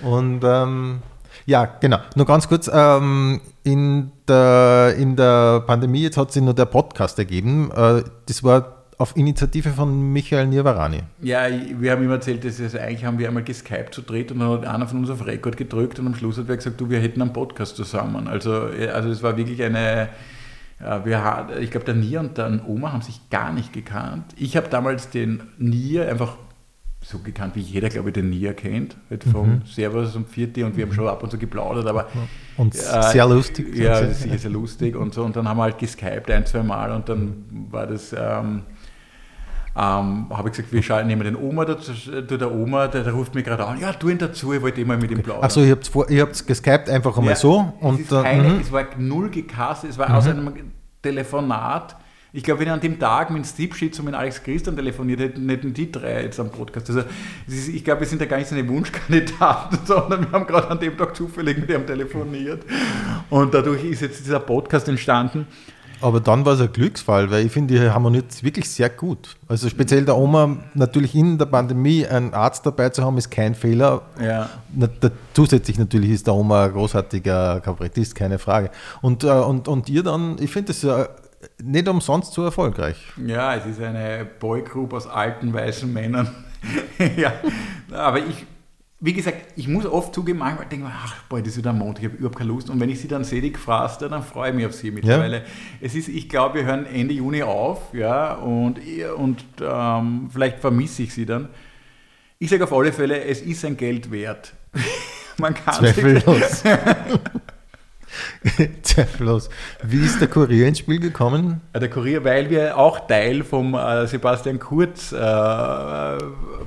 Und ähm, ja, genau. Nur ganz kurz, ähm, in, der, in der Pandemie, jetzt hat sich nur der Podcast ergeben. Äh, das war auf Initiative von Michael Nirvarani. Ja, wir haben ihm erzählt, dass also eigentlich haben wir einmal geskypt zu dritt und dann hat einer von uns auf Rekord gedrückt und am Schluss hat er gesagt, du, wir hätten einen Podcast zusammen. Also, also es war wirklich eine, ja, wir, ich glaube, der Nier und der Oma haben sich gar nicht gekannt. Ich habe damals den Nier einfach so gekannt, wie jeder, glaube ich, den Nia kennt, halt vom mhm. Servus und Vierti und wir haben schon ab und zu geplaudert, aber und äh, sehr lustig. Ja, ist sicher sehr lustig und so und dann haben wir halt geskypt ein, zwei Mal und dann war das ähm, ähm, habe ich gesagt, wir schauen, nehmen den Oma dazu, der Oma, der, der ruft mich gerade an, ja, tu ihn dazu, ich wollte immer mit ihm plaudern. Achso, ihr habt es geskypt einfach einmal ja, so. Und, es, keine, mhm. es war null gecastet, es war mhm. aus einem Telefonat ich glaube, wenn ich an dem Tag mit Steve Schitz und mit Alex Christian telefoniert hätten, hätten die drei jetzt am Podcast. Also ist, ich glaube, wir sind ja gar nicht seine Wunschkandidaten, sondern wir haben gerade an dem Tag zufällig mit ihm telefoniert. Und dadurch ist jetzt dieser Podcast entstanden. Aber dann war es ein Glücksfall, weil ich finde, die harmoniert wirklich sehr gut. Also speziell der Oma, natürlich in der Pandemie einen Arzt dabei zu haben, ist kein Fehler. Ja. Zusätzlich natürlich ist der Oma ein großartiger Kabarettist, keine Frage. Und, äh, und, und ihr dann, ich finde das ja nicht umsonst so erfolgreich. Ja, es ist eine Boygroup aus alten weißen Männern. ja, aber ich, wie gesagt, ich muss oft zugeben, manchmal denke ich, ach, boah, das ist wieder Montag, ich habe überhaupt keine Lust. Und wenn ich sie dann sehe, die Gefraster, dann freue ich mich auf sie mittlerweile. Ja. Es ist, ich glaube, wir hören Ende Juni auf, ja, und, und ähm, vielleicht vermisse ich sie dann. Ich sage auf alle Fälle, es ist ein Geld wert. Man kann Zweifellos. Zweifellos. Wie ist der Kurier ins Spiel gekommen? Der Kurier, weil wir auch Teil vom äh, Sebastian Kurz äh,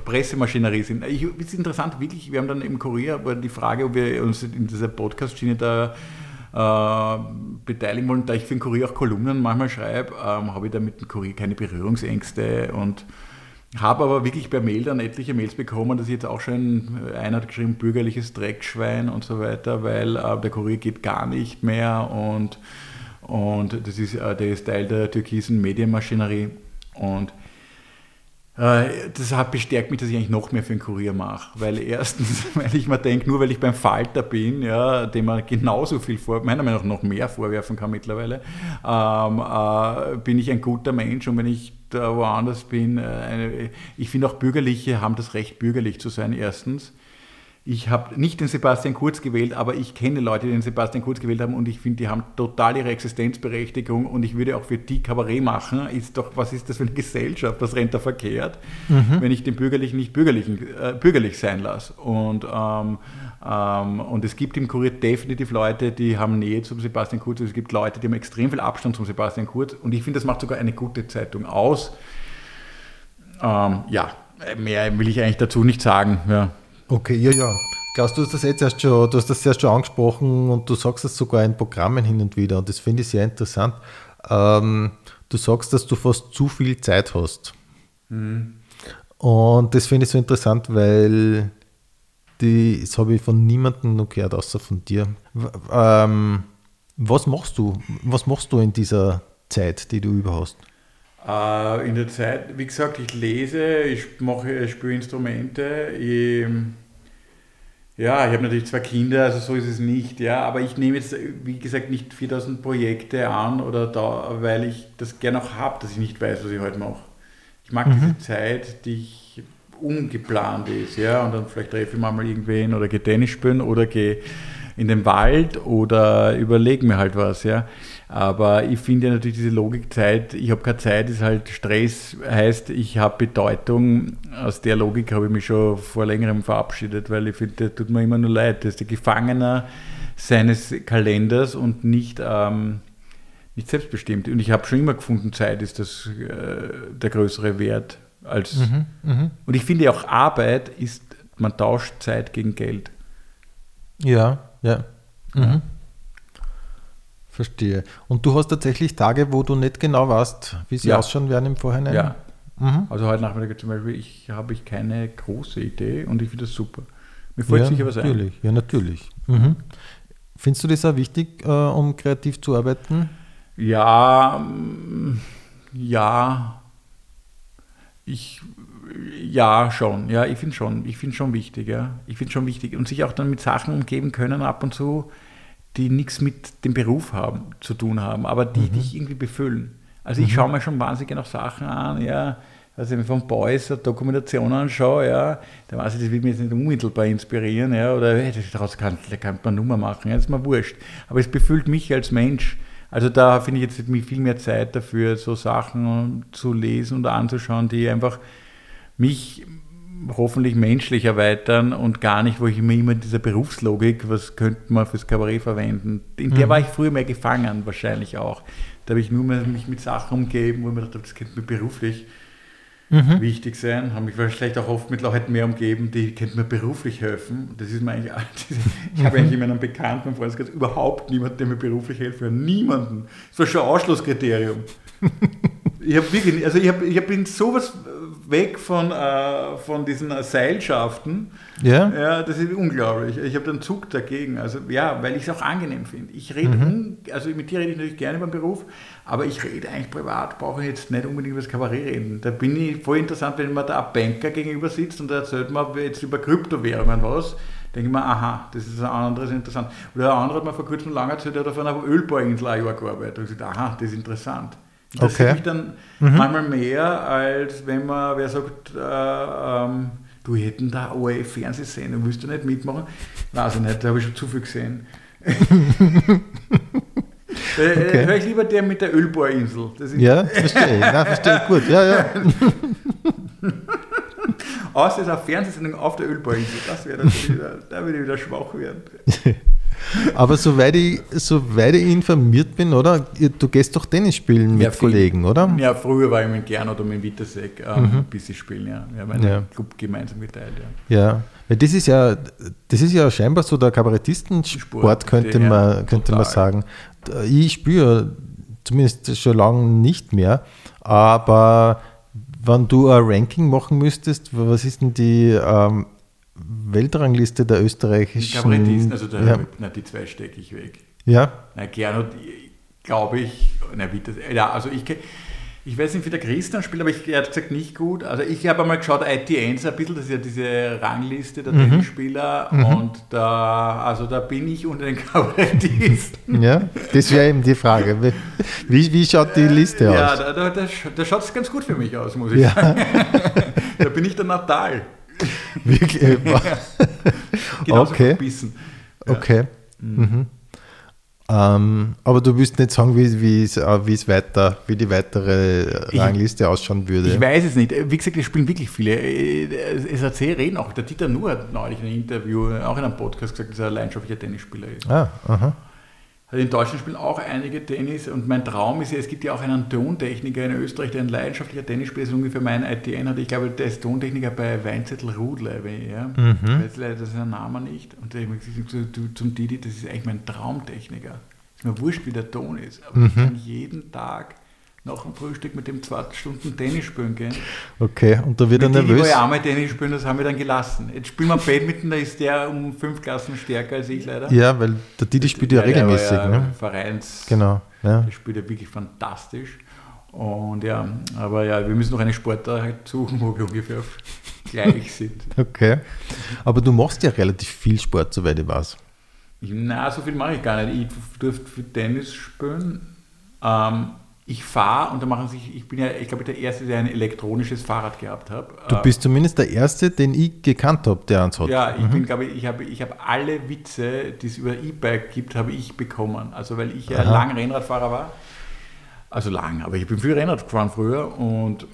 Pressemaschinerie sind. Ich, das ist interessant, wirklich, wir haben dann im Kurier die Frage, ob wir uns in dieser Podcast-Schiene da äh, beteiligen wollen. Da ich für den Kurier auch Kolumnen manchmal schreibe, ähm, habe ich da mit dem Kurier keine Berührungsängste und habe aber wirklich per Mail dann etliche Mails bekommen, dass jetzt auch schon einer hat geschrieben, bürgerliches Dreckschwein und so weiter, weil äh, der Kurier geht gar nicht mehr und, und das ist, äh, der ist Teil der türkisen Medienmaschinerie. Und äh, das hat bestärkt mich, dass ich eigentlich noch mehr für den Kurier mache. Weil erstens, weil ich mir denke, nur weil ich beim Falter bin, ja, dem man genauso viel vor, meiner Meinung nach noch mehr vorwerfen kann mittlerweile, ähm, äh, bin ich ein guter Mensch und wenn ich da woanders bin, äh, eine, ich finde auch Bürgerliche haben das Recht, bürgerlich zu sein, erstens. Ich habe nicht den Sebastian Kurz gewählt, aber ich kenne Leute, die den Sebastian Kurz gewählt haben und ich finde, die haben total ihre Existenzberechtigung und ich würde auch für die Kabarett machen. Ist doch, was ist das für eine Gesellschaft? Was rennt da verkehrt, mhm. wenn ich den Bürgerlichen nicht bürgerlichen, äh, bürgerlich sein lasse? Und, ähm, ähm, und es gibt im Kurier definitiv Leute, die haben Nähe zum Sebastian Kurz. Es gibt Leute, die haben extrem viel Abstand zum Sebastian Kurz und ich finde, das macht sogar eine gute Zeitung aus. Ähm, ja, mehr will ich eigentlich dazu nicht sagen. Ja. Okay, ja, ja. Klaus, du hast das jetzt erst schon, du hast das erst schon angesprochen und du sagst das sogar in Programmen hin und wieder und das finde ich sehr interessant. Ähm, du sagst, dass du fast zu viel Zeit hast. Mhm. Und das finde ich so interessant, weil die, das habe ich von niemandem noch gehört, außer von dir. Ähm, was machst du? Was machst du in dieser Zeit, die du über hast? Äh, in der Zeit, wie gesagt, ich lese, ich mache, ich spiele Instrumente, ich ja, ich habe natürlich zwei Kinder, also so ist es nicht, ja, aber ich nehme jetzt, wie gesagt, nicht 4000 Projekte an oder da, weil ich das gerne auch habe, dass ich nicht weiß, was ich heute mache. Ich mag mhm. diese Zeit, die ich ungeplant ist, ja, und dann vielleicht treffe ich mal irgendwen oder gehe Tennis spielen oder gehe in den Wald oder überlege mir halt was, ja. Aber ich finde ja natürlich diese Logikzeit, ich habe keine Zeit, ist halt Stress, heißt, ich habe Bedeutung. Aus der Logik habe ich mich schon vor längerem verabschiedet, weil ich finde, das tut mir immer nur leid. Das ist der Gefangener seines Kalenders und nicht, ähm, nicht selbstbestimmt. Und ich habe schon immer gefunden, Zeit ist das, äh, der größere Wert. Als, mhm, mh. Und ich finde auch Arbeit ist, man tauscht Zeit gegen Geld. Ja, ja. Mhm. Verstehe. Und du hast tatsächlich Tage, wo du nicht genau weißt, wie sie ja. ausschauen werden im Vorhinein? Ja. Mhm. Also heute Nachmittag zum Beispiel, ich habe ich keine große Idee und ich finde das super. Mir fällt ja, sicher was natürlich. ein. Ja, natürlich. Mhm. Findest du das auch wichtig, äh, um kreativ zu arbeiten? Ja, mm, ja. Ich, ja, schon. Ja, ich finde schon. Ich finde schon wichtig. Ja. Ich finde schon wichtig. Und sich auch dann mit Sachen umgeben können ab und zu, die nichts mit dem Beruf haben, zu tun haben, aber die mhm. dich irgendwie befüllen. Also ich mhm. schaue mir schon wahnsinnig gerne Sachen an, ja, also wenn ich von Boys eine Dokumentation anschaue, ja, dann weiß ich, das wird mich jetzt nicht unmittelbar inspirieren, ja, oder hey, daraus kann, kann man Nummer machen, ja, das ist mir wurscht. Aber es befüllt mich als Mensch. Also da finde ich jetzt viel mehr Zeit dafür, so Sachen zu lesen und anzuschauen, die einfach mich hoffentlich menschlich erweitern und gar nicht, wo ich mir immer diese Berufslogik, was könnte man fürs Kabarett verwenden, in der mhm. war ich früher mehr gefangen, wahrscheinlich auch. Da habe ich nur mehr mich mit Sachen umgeben, wo ich mir dachte, das könnte mir beruflich mhm. wichtig sein. Habe mich vielleicht auch oft mit Leuten mehr umgeben, die könnten mir beruflich helfen. Das ist mir eigentlich, ich habe eigentlich in meinem Bekannten und Freundeskreis überhaupt niemanden, der mir beruflich helfen kann. Niemanden. Das war schon ein Ausschlusskriterium. ich habe wirklich, also ich, hab, ich bin sowas weg von, äh, von diesen Seilschaften. Ja. ja. Das ist unglaublich. Ich habe den Zug dagegen. Also ja, weil ich es auch angenehm finde. Ich rede, mhm. also mit dir rede ich natürlich gerne über den Beruf, aber ich rede eigentlich privat, brauche ich jetzt nicht unbedingt über das Kabarett reden. Da bin ich voll interessant, wenn man da ein Banker gegenüber sitzt und da erzählt man jetzt über Kryptowährungen was denke ich mir, aha, das ist ein anderes interessant. Oder ein anderer hat mir vor kurzem lange erzählt, der hat auf einer Ölbohrinsel ein Jahr gearbeitet. Und ich gesagt, aha, das ist interessant. Das okay. mich dann mhm. manchmal mehr, als wenn man, wer sagt, äh, ähm, du hätten da ORF-Fernsehsendung, willst du nicht mitmachen? Weiß ich nicht, da habe ich schon zu viel gesehen. Äh, okay. Höre ich lieber der mit der Ölbohrinsel. ja, verstehe. Ja, verstehe gut. Ja, ja. Außer es ist eine Fernsehsendung auf der Ölbohrinsel. Das wäre dann wieder, da würde ich wieder schwach werden. Aber soweit ich, soweit ich informiert bin, oder? Du gehst doch Tennis spielen mit Ja. Kollegen, oder? Ja, früher war ich mit Gernot oder mit Witasek ähm, ein bisschen spielen, ja. Wir haben einen Ja. Club gemeinsam geteilt, ja. Ja. Weil das ist ja, das ist ja scheinbar so der Kabarettistensport, Sport, könnte, ja, man, könnte man sagen. Ich spüre zumindest schon lange nicht mehr, aber wenn du ein Ranking machen müsstest, was ist denn die ähm, Weltrangliste der österreichischen? Kabarettisten, also da, ja, na, die zwei stecke ich weg. ja, Na, Gernot, glaube ich, na, das, ja, also ich, ich weiß nicht, wie der Christian spielt, aber ich, er hat gesagt, nicht gut. Also ich habe einmal geschaut, ITNs ein bisschen, das ist ja diese Rangliste der Tennisspieler und da, also da bin ich unter den Kabarettisten. ja, das wäre eben die Frage. Wie, wie schaut die Liste Ja, aus? da, da, da, sch- da schaut es ganz gut für mich aus, muss ich Ja. sagen. da bin ich der Natal. Wirklich, äh, Okay. verbissen. Okay. Mhm. Ähm, aber du willst nicht sagen, wie, wie, es, äh, wie es weiter, wie die weitere Ich- Rangliste ausschauen würde. Ich weiß es nicht. Wie gesagt, es spielen wirklich viele. SAC reden auch. Der Dieter Nuhr hat neulich in einem Interview, auch in einem Podcast gesagt, dass er ein leidenschaftlicher Tennisspieler ist. Ah, aha. Also in Deutschland spielen auch einige Tennis und mein Traum ist ja, es gibt ja auch einen Tontechniker in Österreich, der ein leidenschaftlicher Tennisspieler ist, ungefähr mein ITN hat. Ich glaube, der ist Tontechniker bei Weinzettel Rudle. Ja? Mhm. Ich weiß leider sein Name nicht. Und hat mir gesagt, du, zum Didi, das ist eigentlich mein Traumtechniker. Ist mir wurscht, wie der Ton ist, aber Mhm. ich kann jeden Tag nach dem Frühstück mit dem zwei Stunden Tennis spielen gehen. Okay, und da wird er nervös. ich einmal Tennis spielen, das haben wir dann gelassen. Jetzt spielen wir Badminton, da ist der um fünf Klassen stärker als ich leider. Ja, weil der Didi spielt ja regelmäßig. ja Ne? Vereins, Genau. Ja. der spielt ja wirklich fantastisch. Und ja, aber ja, wir müssen noch eine Sportart suchen, wo wir ungefähr gleich sind. Okay. Aber du machst ja relativ viel Sport, soweit ich weiß. Na, so viel mache ich gar nicht. Ich durfte für Tennis spielen. Ähm, ich fahre und da machen sich, ich bin ja, ich glaube, der Erste, der ein elektronisches Fahrrad gehabt hat. Du Äh, bist zumindest der Erste, den ich gekannt habe, der eins hat. Ja, ich bin, glaube ich, ich habe, ich habe alle Witze, die es über E-Bike gibt, habe ich bekommen. Also weil ich ja lang Rennradfahrer war. Also lang, aber ich bin viel Rennrad gefahren früher und,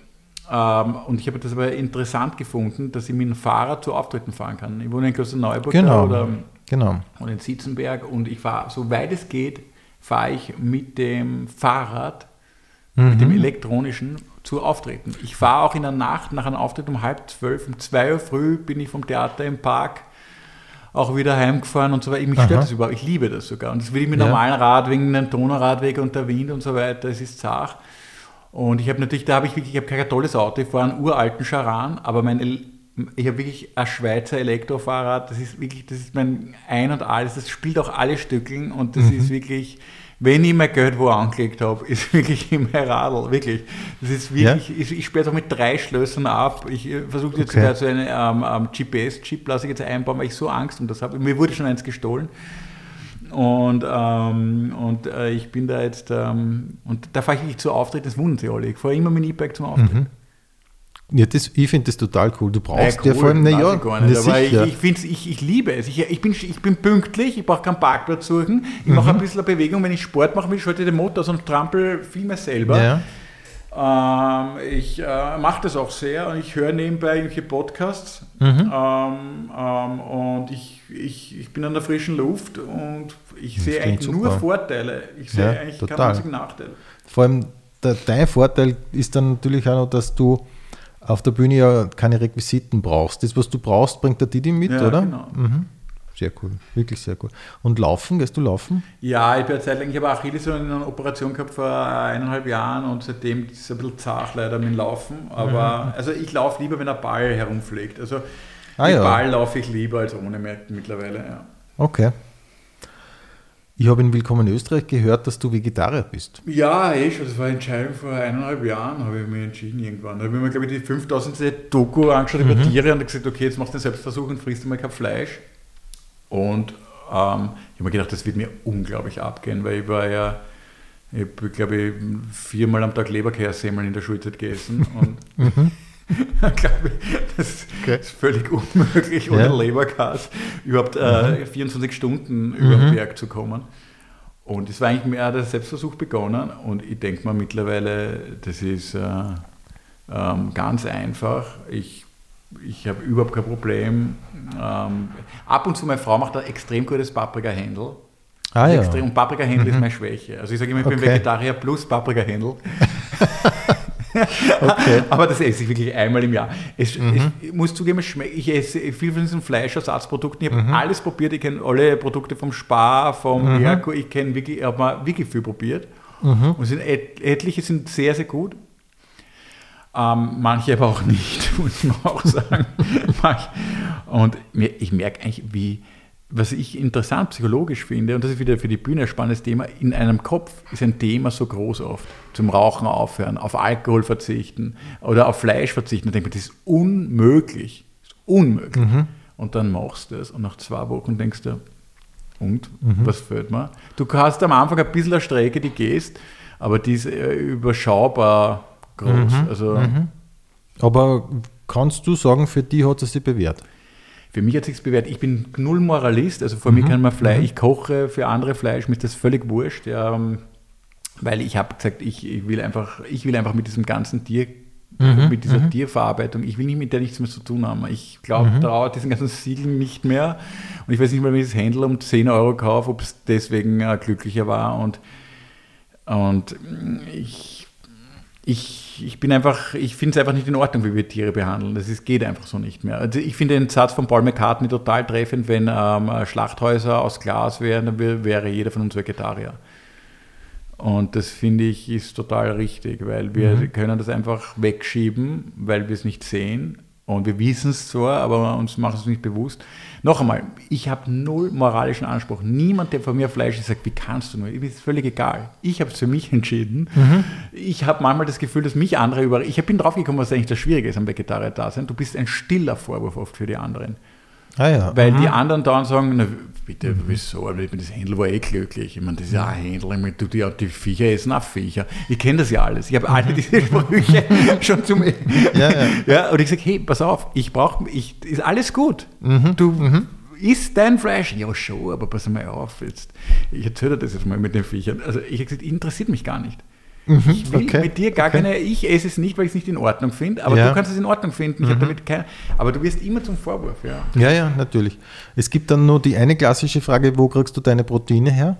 ähm, und ich habe das aber interessant gefunden, dass ich mit dem Fahrrad zu Auftritten fahren kann. Ich wohne in Klosterneuburg Genau. oder Genau. und in Sitzenberg und ich fahre, soweit es geht, fahre ich mit dem Fahrrad, mit dem elektronischen zu Auftreten. Ich fahre auch in der Nacht nach einem Auftritt um halb zwölf, um zwei Uhr früh bin ich vom Theater im Park auch wieder heimgefahren und so weiter. Mich Aha. stört das überhaupt, ich liebe das sogar. Und das will ich mit Ja. normalen Rad, wegen einem Donauradweg und der Wind und so weiter, es ist zart. Und ich habe natürlich, da habe ich wirklich, ich habe kein tolles Auto, ich fahre einen uralten Charan, aber mein, ich habe wirklich ein Schweizer Elektrofahrrad, das ist wirklich, das ist mein Ein und Alles, das spielt auch alle Stückeln und das ist wirklich, wenn ich mein Geld wo angelegt habe, ist wirklich immer Radl, wirklich. Das ist wirklich, ich, ich sperre es auch mit drei Schlössern ab. Ich äh, versuche jetzt Okay. sogar so einen ähm, ähm, GPS-Chip, lasse ich jetzt einbauen, weil ich so Angst um das habe. Mir wurde schon eins gestohlen. Und, ähm, und äh, ich bin da jetzt, ähm, und da fahre ich wirklich zu Auftritt, das wundern sie alle. Ich fahre immer mit dem E-Bike zum Auftritt. Ja, das, ich finde das total cool. Du brauchst Ja, ja vor allem, naja, ich ich, ich, find's, ich, ich liebe es. Ich, ich, bin, ich bin pünktlich, ich brauche keinen Parkplatz suchen. Ich Mhm. mache ein bisschen Bewegung. Wenn ich Sport mache, will ich schalte den Motor und trampel viel mehr selber. ja. Ähm, ich äh, mache das auch sehr und ich höre nebenbei irgendwelche Podcasts. Mhm. Ähm, ähm, und ich, ich, ich bin an der frischen Luft und ich sehe klingt eigentlich nur super. Vorteile. Ich sehe Ja, eigentlich total. keinen einzigen Nachteil. Vor allem der, dein Vorteil ist dann natürlich auch noch, dass du auf der Bühne ja keine Requisiten brauchst. Das, was du brauchst, bringt der Didi mit, Ja, oder? genau. Mhm. Sehr cool, wirklich sehr cool. Und laufen, gehst du laufen? Ja, ich bin Zeit lang, ich habe Achilles eine Operation gehabt vor eineinhalb Jahren und seitdem ist es ein bisschen zart leider mit dem Laufen. Aber also ich laufe lieber, wenn ein Ball herumfliegt. Also Mhm. Ah, mit ja. Ball laufe ich lieber als ohne mittlerweile. Ja. Okay. Ich habe in Willkommen in Österreich gehört, dass du Vegetarier bist. Ja, eh schon. Das war eine Entscheidung vor eineinhalb Jahren, habe ich mich entschieden irgendwann. Da habe ich mir, glaube ich, die 5000. Doku angeschaut über Tiere und gesagt, okay, jetzt machst du einen Selbstversuch und frisst mal kein Fleisch. Und ähm, ich habe mir gedacht, das wird mir unglaublich abgehen, weil ich war ja, ich glaube ich, viermal am Tag Leberkässemmeln in der Schulzeit gegessen. Und glaube, das Okay. ist völlig unmöglich, ohne Ja. Leberkäse überhaupt äh, 24 Stunden über den Berg zu kommen. Und es war eigentlich mehr der Selbstversuch begonnen und ich denke mal mittlerweile, das ist äh, ähm, ganz einfach. Ich, ich habe überhaupt kein Problem. Ähm, ab und zu, meine Frau macht ein extrem gutes Paprika-Händel. Ah, ja. Extrem. Und Paprikahändel ist meine Schwäche. Also ich sage immer, ich bin Okay. Vegetarier plus Paprikahändel. Okay. Aber das esse ich wirklich einmal im Jahr. Es, Mhm. es, ich muss zugeben, ich esse viel von diesen Fleischersatzprodukten. Ich habe Mhm. alles probiert. Ich kenne alle Produkte vom Spar, vom Erko. Ich kenne wirklich, ich habe mal wirklich viel probiert. Mhm. Und sind et, etliche sind sehr, sehr gut. Ähm, manche aber auch nicht, muss man auch sagen. Und ich merke eigentlich, wie, was ich interessant psychologisch finde, und das ist wieder für die Bühne ein spannendes Thema, in einem Kopf ist ein Thema so groß oft. Zum Rauchen aufhören, auf Alkohol verzichten oder auf Fleisch verzichten. Da denkt man, das ist unmöglich. Das ist unmöglich. Und dann machst du es und nach zwei Wochen denkst du, und was fehlt mir? Du hast am Anfang ein bisschen eine Strecke, die gehst, aber die ist äh, überschaubar groß. Also Aber kannst du sagen, für die hat es sich bewährt? Für mich hat sich bewährt. Ich bin null Moralist, also vor mir kann man Fleisch, ich koche für andere Fleisch, mir ist das völlig wurscht, ähm, weil ich habe gesagt, ich, ich will einfach, ich will einfach mit diesem ganzen Tier, mit dieser Tierverarbeitung, ich will nicht mit der nichts mehr zu tun haben. Ich glaube, dauert diesen ganzen Siegeln nicht mehr. Und ich weiß nicht mal, wenn ich das Händel um 10 Euro kaufe, ob es deswegen äh, glücklicher war. Und, und mm, ich, ich, ich bin einfach, ich finde es einfach nicht in Ordnung, wie wir Tiere behandeln. Das ist, geht einfach so nicht mehr. Also ich finde den Satz von Paul McCartney total treffend, wenn ähm, Schlachthäuser aus Glas wären, dann wär, wäre jeder von uns Vegetarier. Und das finde ich ist total richtig, weil wir können das einfach wegschieben, weil wir es nicht sehen. Und wir wissen es zwar, aber uns machen es nicht bewusst. Noch einmal, ich habe null moralischen Anspruch. Niemand, der von mir Fleisch isst, sagt, wie kannst du nur? Mir ist völlig egal. Ich habe es für mich entschieden. Ich habe manchmal das Gefühl, dass mich andere über. Ich bin draufgekommen, was eigentlich das Schwierige ist am Vegetarier-Dasein. Du bist ein stiller Vorwurf oft für die anderen. Ah ja. Weil die anderen dann sagen, na, bitte, wieso, aber das Händel war eh glücklich. Ich meine, das ist ja ein Händel, ich meine, du, die, die Viecher essen auch Viecher. Ich kenne das ja alles. Ich habe alle diese Sprüche schon zum... Ja, ja. ja, und ich sage, hey, pass auf, ich brauche, ich, ist alles gut. Du isst dein Fleisch. Ja, schon, aber pass mal auf, jetzt, ich erzähle dir das jetzt mal mit den Viechern. Also ich habe gesagt, interessiert mich gar nicht. Ich will okay, mit dir gar okay. keine, ich esse es nicht, weil ich es nicht in Ordnung finde, aber Ja. Mhm. du kannst es in Ordnung finden. Ich habe damit kein, aber du wirst immer zum Vorwurf, ja. Ja, ja, natürlich. Es gibt dann nur die eine klassische Frage, wo kriegst du deine Proteine her?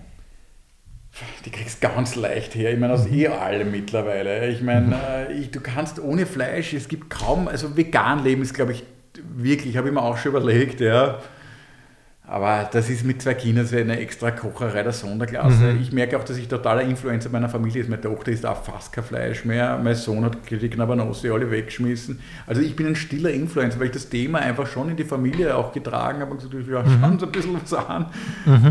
Die kriegst ganz leicht her. Ich meine, aus eh alle mittlerweile. Ich meine, äh, ich, du kannst ohne Fleisch, es gibt kaum, also vegan leben ist, glaube ich, wirklich, habe ich mir auch schon überlegt, ja. Aber das ist mit zwei Kindern so eine extra Kocherei der Sonderklasse. Ich merke auch, dass ich totaler Influencer meiner Familie ist. Meine Tochter isst auch fast kein Fleisch mehr. Mein Sohn hat die Knabernossi alle weggeschmissen. Also ich bin ein stiller Influencer, weil ich das Thema einfach schon in die Familie auch getragen habe und gesagt, ja, schauen uns ein bisschen was an,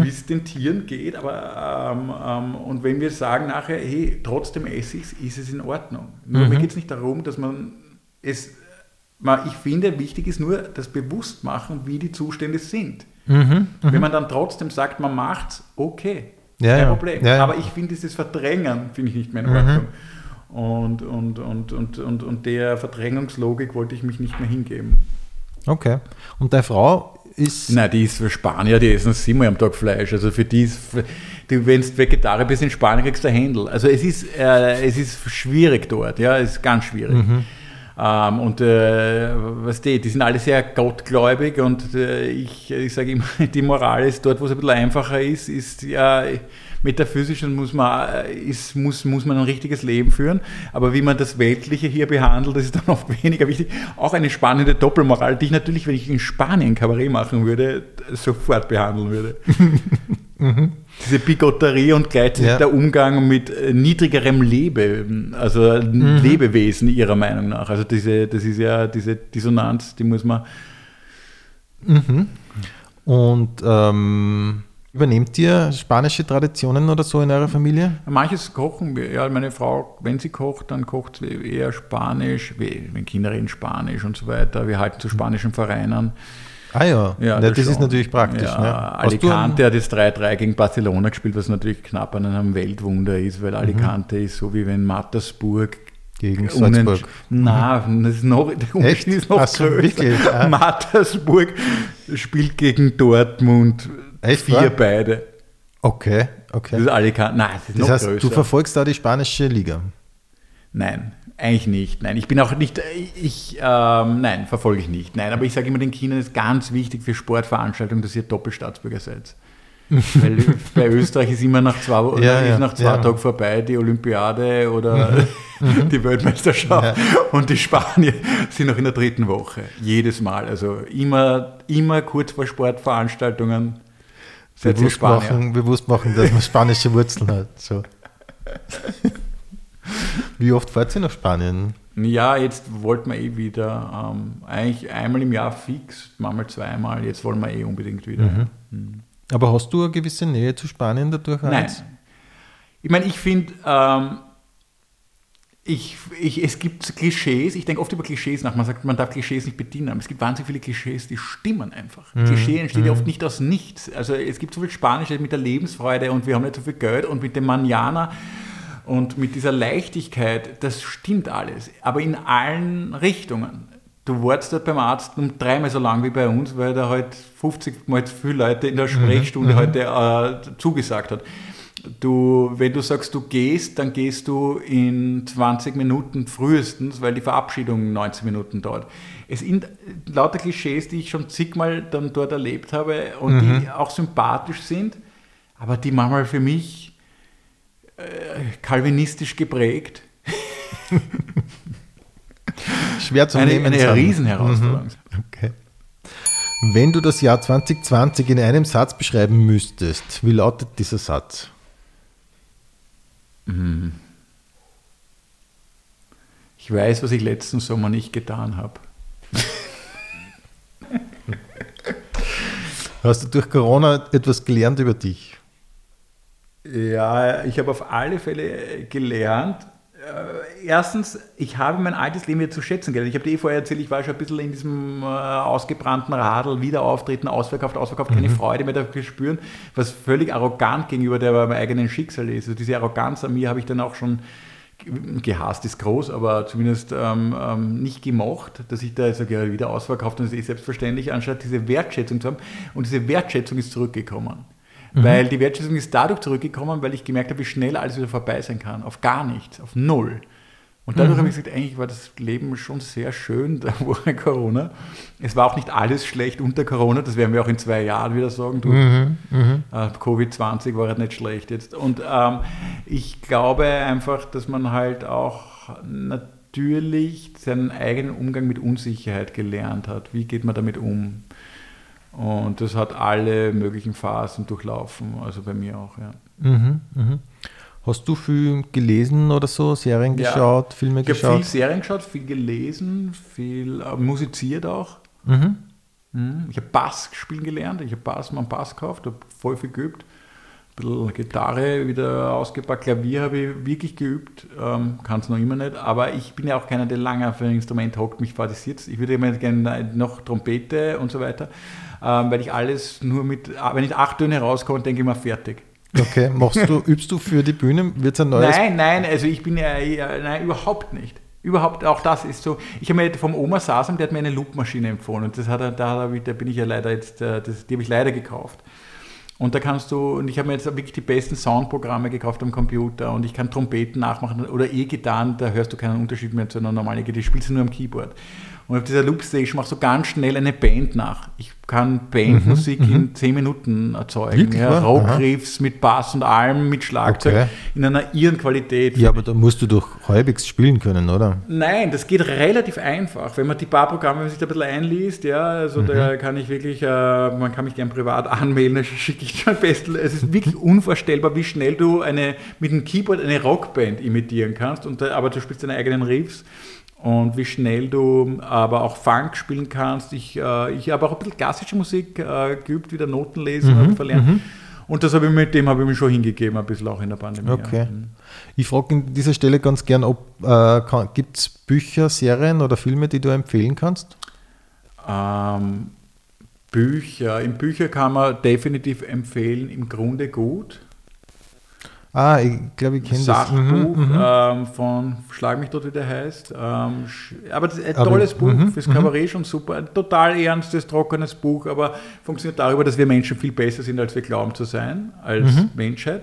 wie es den Tieren geht. Aber ähm, ähm, und wenn wir sagen nachher, hey, trotzdem esse ich es, ist es in Ordnung. Nur mir geht es nicht darum, dass man es, ich finde, wichtig ist nur das Bewusstmachen, wie die Zustände sind. Wenn man dann trotzdem sagt, man macht's, okay, Ja, kein. Problem. Ja, ja. Aber ich finde dieses Verdrängen, finde ich nicht mehr in Ordnung. Und, und, und, und, und, und der Verdrängungslogik wollte ich mich nicht mehr hingeben. Okay. Und deine Frau ist. Nein, die ist für Spanier, die essen siebenmal am Tag Fleisch. Also für die ist, du, wenn du Vegetarier bist in Spanien, kriegst du ein Händel. Also es ist, äh, es ist schwierig dort, ja, es ist ganz schwierig. Ähm, und äh, was die, die sind alle sehr gottgläubig und äh, ich, ich sage immer, die Moral ist dort, wo es ein bisschen einfacher ist, ist ja metaphysisch und muss man, äh, ist, muss, muss man ein richtiges Leben führen. Aber wie man das Weltliche hier behandelt, das ist dann oft weniger wichtig. Auch eine spannende Doppelmoral, die ich natürlich, wenn ich in Spanien Kabarett machen würde, sofort behandeln würde. Diese Bigotterie und gleichzeitig Ja. der Umgang mit äh, niedrigerem Leben, also Lebewesen ihrer Meinung nach. Also diese, das ist ja diese Dissonanz, die muss man. Und ähm, übernehmt ihr spanische Traditionen oder so in eurer Familie? Manches kochen wir, ja, meine Frau, wenn sie kocht, dann kocht sie eher Spanisch, wenn Kinder reden Spanisch und so weiter. Wir halten zu spanischen Vereinen. Ah ja, Ja, Na, das, ist natürlich praktisch. Ja, ne? Alicante hat jetzt 3-3 gegen Barcelona gespielt, was natürlich knapp an einem Weltwunder ist, weil Alicante ist so wie wenn Mattersburg Gegen Salzburg. Nein, das ist noch, der Unterschied ist noch Ach wirklich? Ah. Mattersburg spielt gegen Dortmund Echt, vier wahr? beide. Okay, Das okay. ist Alicante. Nein, das ist Das noch heißt, größer. du verfolgst da die spanische Liga. Nein, eigentlich nicht. Nein, ich bin auch nicht, ich, ähm, nein, verfolge ich nicht. Nein, aber ich sage immer den Kindern, es ist ganz wichtig für Sportveranstaltungen, dass ihr Doppelstaatsbürger seid. Weil bei Österreich ist immer nach zwei, Ja, ist ja, nach zwei ja. Tagen vorbei die Olympiade oder die Weltmeisterschaft und die Spanier sind noch in der dritten Woche. Jedes Mal. Also immer, immer kurz vor Sportveranstaltungen seid ihr Bewusst Spanier. machen, bewusst machen, dass man spanische Wurzeln hat. So. Wie oft fahrt ihr nach Spanien? Ja, jetzt wollten wir eh wieder, ähm, eigentlich einmal im Jahr fix, manchmal zweimal, jetzt wollen wir eh unbedingt wieder. Mhm. Aber hast du eine gewisse Nähe zu Spanien dadurch? Nein. Heinz? Ich meine, ich finde, ähm, ich, ich, es gibt Klischees, ich denke oft über Klischees nach. Man sagt, man darf Klischees nicht bedienen, aber es gibt wahnsinnig viele Klischees, die stimmen einfach. Klischee entsteht ja oft nicht aus nichts. Also es gibt so viel Spanische mit der Lebensfreude und wir haben nicht so viel Geld und mit dem Manjana und mit dieser Leichtigkeit, das stimmt alles. Aber in allen Richtungen. Du wartest dort beim Arzt um dreimal so lang wie bei uns, weil da halt 50 Mal zu viele Leute in der Sprechstunde heute äh, zugesagt hat. Du, wenn du sagst, du gehst, dann gehst du in 20 Minuten frühestens, weil die Verabschiedung 19 Minuten dauert. Es sind lauter Klischees, die ich schon zigmal dann dort erlebt habe und die auch sympathisch sind, aber die manchmal für mich kalvinistisch geprägt Schwer zu eine, nehmen. eine. Riesenherausforderung. Okay. Wenn du das Jahr 2020 in einem Satz beschreiben müsstest, wie lautet dieser Satz? Ich weiß, was ich letzten Sommer nicht getan habe. Hast du durch Corona etwas gelernt über dich? Ja, ich habe auf alle Fälle gelernt. Äh, erstens, ich habe mein altes Leben wieder zu schätzen gelernt. Ich habe dir eh vorher erzählt, ich war schon ein bisschen in diesem äh, ausgebrannten Radl, wieder auftreten, ausverkauft, ausverkauft, keine Freude mehr dafür spüren, was völlig arrogant gegenüber der meinem eigenen Schicksal ist. Also diese Arroganz an mir habe ich dann auch schon gehasst ist groß, aber zumindest ähm, ähm, nicht gemocht, dass ich da sage, ja, wieder ausverkauft und das ist eh selbstverständlich, anstatt diese Wertschätzung zu haben. Und diese Wertschätzung ist zurückgekommen. Weil die Wertschätzung ist dadurch zurückgekommen, weil ich gemerkt habe, wie schnell alles wieder vorbei sein kann. Auf gar nichts, auf null. Und dadurch habe ich gesagt, eigentlich war das Leben schon sehr schön da vor Corona. Es war auch nicht alles schlecht unter Corona, das werden wir auch in zwei Jahren wieder sagen. Du, äh, Covid-20 war halt nicht schlecht jetzt. Und ähm, ich glaube einfach, dass man halt auch natürlich seinen eigenen Umgang mit Unsicherheit gelernt hat. Wie geht man damit um? Und das hat alle möglichen Phasen durchlaufen, also bei mir auch, ja. Mhm, mhm. Hast du viel gelesen oder so, Serien Ja. geschaut, Filme Ich habe viel geschaut? Serien geschaut, viel gelesen, viel äh, musiziert auch. Mhm. Mhm. Ich habe Bass spielen gelernt, ich habe Bass, mal einen Bass gekauft, habe voll viel geübt. Ein bisschen Gitarre wieder ausgepackt, Klavier habe ich wirklich geübt, ähm, kann es noch immer nicht, aber ich bin ja auch keiner, der lange auf ein Instrument hockt, mich fantasiert. Ich würde immer gerne noch Trompete und so weiter, weil ich alles nur mit, wenn ich acht Töne rauskomme, denke ich mal fertig. Okay, machst du, übst du für die Bühne? Wird es ein neues? Nein, nein, also ich bin ja, ja nein, überhaupt nicht. Überhaupt, auch das ist so. Ich habe mir vom Oma Sasam, der hat mir eine Loopmaschine empfohlen und das hat er, da, da bin ich ja leider jetzt, äh, das, die habe ich leider gekauft. Und da kannst du, und ich habe mir jetzt wirklich die besten Soundprogramme gekauft am Computer und ich kann Trompeten nachmachen oder E-Gitarren, da hörst du keinen Unterschied mehr zu einer normalen E-Gitarre, die spielst du nur am Keyboard. Und auf dieser Loopstation machst du ganz schnell eine Band nach. Ich kann Bandmusik in 10 Minuten erzeugen. Wirklich Ja? Rockriffs mit Bass und allem, mit Schlagzeug Okay. in einer irren Qualität. Ja, aber da musst du doch halbwegs spielen können, oder? Nein, das geht relativ einfach. Wenn man die paar Programme, wenn man sich da ein bisschen einliest, ja, also da kann ich wirklich, äh, man kann mich gern privat anmelden, da schicke ich schon best. Es ist wirklich unvorstellbar, wie schnell du eine, mit einem Keyboard eine Rockband imitieren kannst, und, aber du spielst deine eigenen Riffs. Und wie schnell du aber auch Funk spielen kannst. Ich, äh, ich habe auch ein bisschen klassische Musik äh, geübt, wieder Noten lesen, habe ich verlernt. Und das habe ich mit dem habe ich mich schon hingegeben, ein bisschen auch in der Pandemie. Okay. Ja. Ich frage an dieser Stelle ganz gern, ob äh, gibt es Bücher, Serien oder Filme, die du empfehlen kannst? Ähm, Bücher. Im Bücher kann man definitiv empfehlen, im Grunde gut. Ah, ich glaube, ich kenne das. Sachbuch Mhm, mhm. ähm, von Schlag mich dort, wie der heißt. Ähm, aber das ist ein Aber- tolles Buch, mhm, fürs Kabarett schon super. Ein total ernstes, trockenes Buch, aber funktioniert darüber, dass wir Menschen viel besser sind, als wir glauben zu sein, als Menschheit.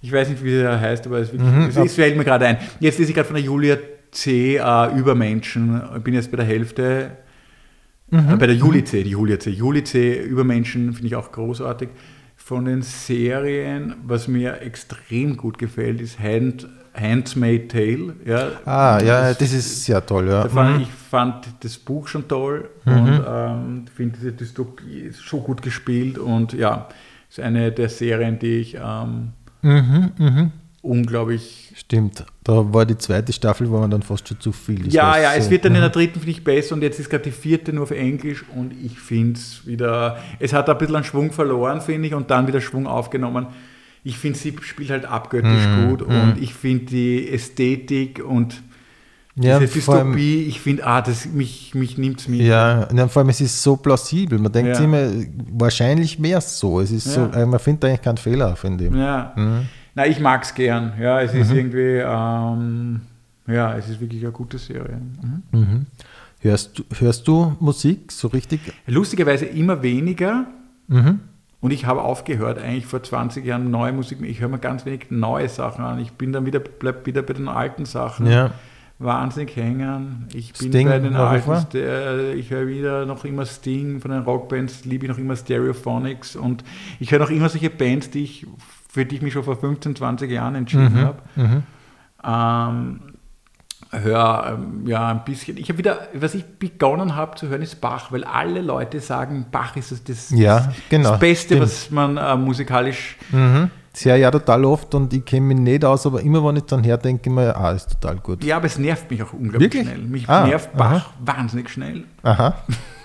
Ich weiß nicht, wie der heißt, aber es, ist wirklich, Mhm, es, es fällt mir gerade ein. Jetzt lese ich gerade von der Julia C. Äh, Übermenschen. Ich bin jetzt bei der Hälfte. Mhm. Äh, bei der Juli C. Die Julia C. Juli C. Übermenschen finde ich auch großartig. Von den Serien, was mir extrem gut gefällt, ist Hand, Handmaid's Tale. Ja, Ah, ja, das ist sehr toll, ja. Fand, Mhm. Ich fand das Buch schon toll und ähm, finde diese Dystopie so gut gespielt und ja, ist eine der Serien, die ich ähm, Mhm, mhm. Unglaublich. Stimmt. Da war die zweite Staffel, war man dann fast schon zu viel. Ja, ja, es so- wird dann in Mhm. der dritten, finde ich, besser und jetzt ist gerade die vierte nur auf Englisch und ich finde es wieder, es hat ein bisschen an Schwung verloren, finde ich, und dann wieder Schwung aufgenommen. Ich finde, sie spielt halt abgöttisch Mhm, gut und ich finde die Ästhetik und ja, diese vor allem- Dystopie, ich finde, ah, das, mich, mich nimmt es mit. Ja, ja, vor allem es ist so plausibel. Man denkt Ja. immer, wahrscheinlich wäre es so. Es ist Ja. so, äh, man findet eigentlich keinen Fehler von dem. Ja. Mhm. Na, ich mag es gern. Ja, es ist irgendwie, ähm, ja, es ist wirklich eine gute Serie. Mhm. Mhm. Hörst, du, hörst du Musik so richtig? Lustigerweise immer weniger. Mhm. Und ich habe aufgehört, eigentlich vor 20 Jahren neue Musik. Ich höre mir ganz wenig neue Sachen an. Ich bin dann wieder, bleib wieder bei den alten Sachen. Ja. Wahnsinnig hängen. Ich bin Sting bei den alten, äh, ich höre wieder noch immer Sting von den Rockbands, liebe ich noch immer Stereophonics und ich höre noch immer solche Bands, die ich, für die ich mich schon vor 15, 20 Jahren entschieden Mhm. habe. Mhm. Ähm, hör ähm, ja ein bisschen. Ich habe wieder, was ich begonnen habe zu hören, ist Bach, weil alle Leute sagen, Bach ist das, das, Ja, genau, das Beste, stimmt. was man äh, musikalisch. Mhm. Sehr ja total oft und ich kenne mich nicht aus, aber immer wenn ich dann her denke, immer, ah, ist total gut. Ja, aber es nervt mich auch unglaublich Wirklich? schnell. Mich Ah, nervt Bach wahnsinnig schnell. Aha.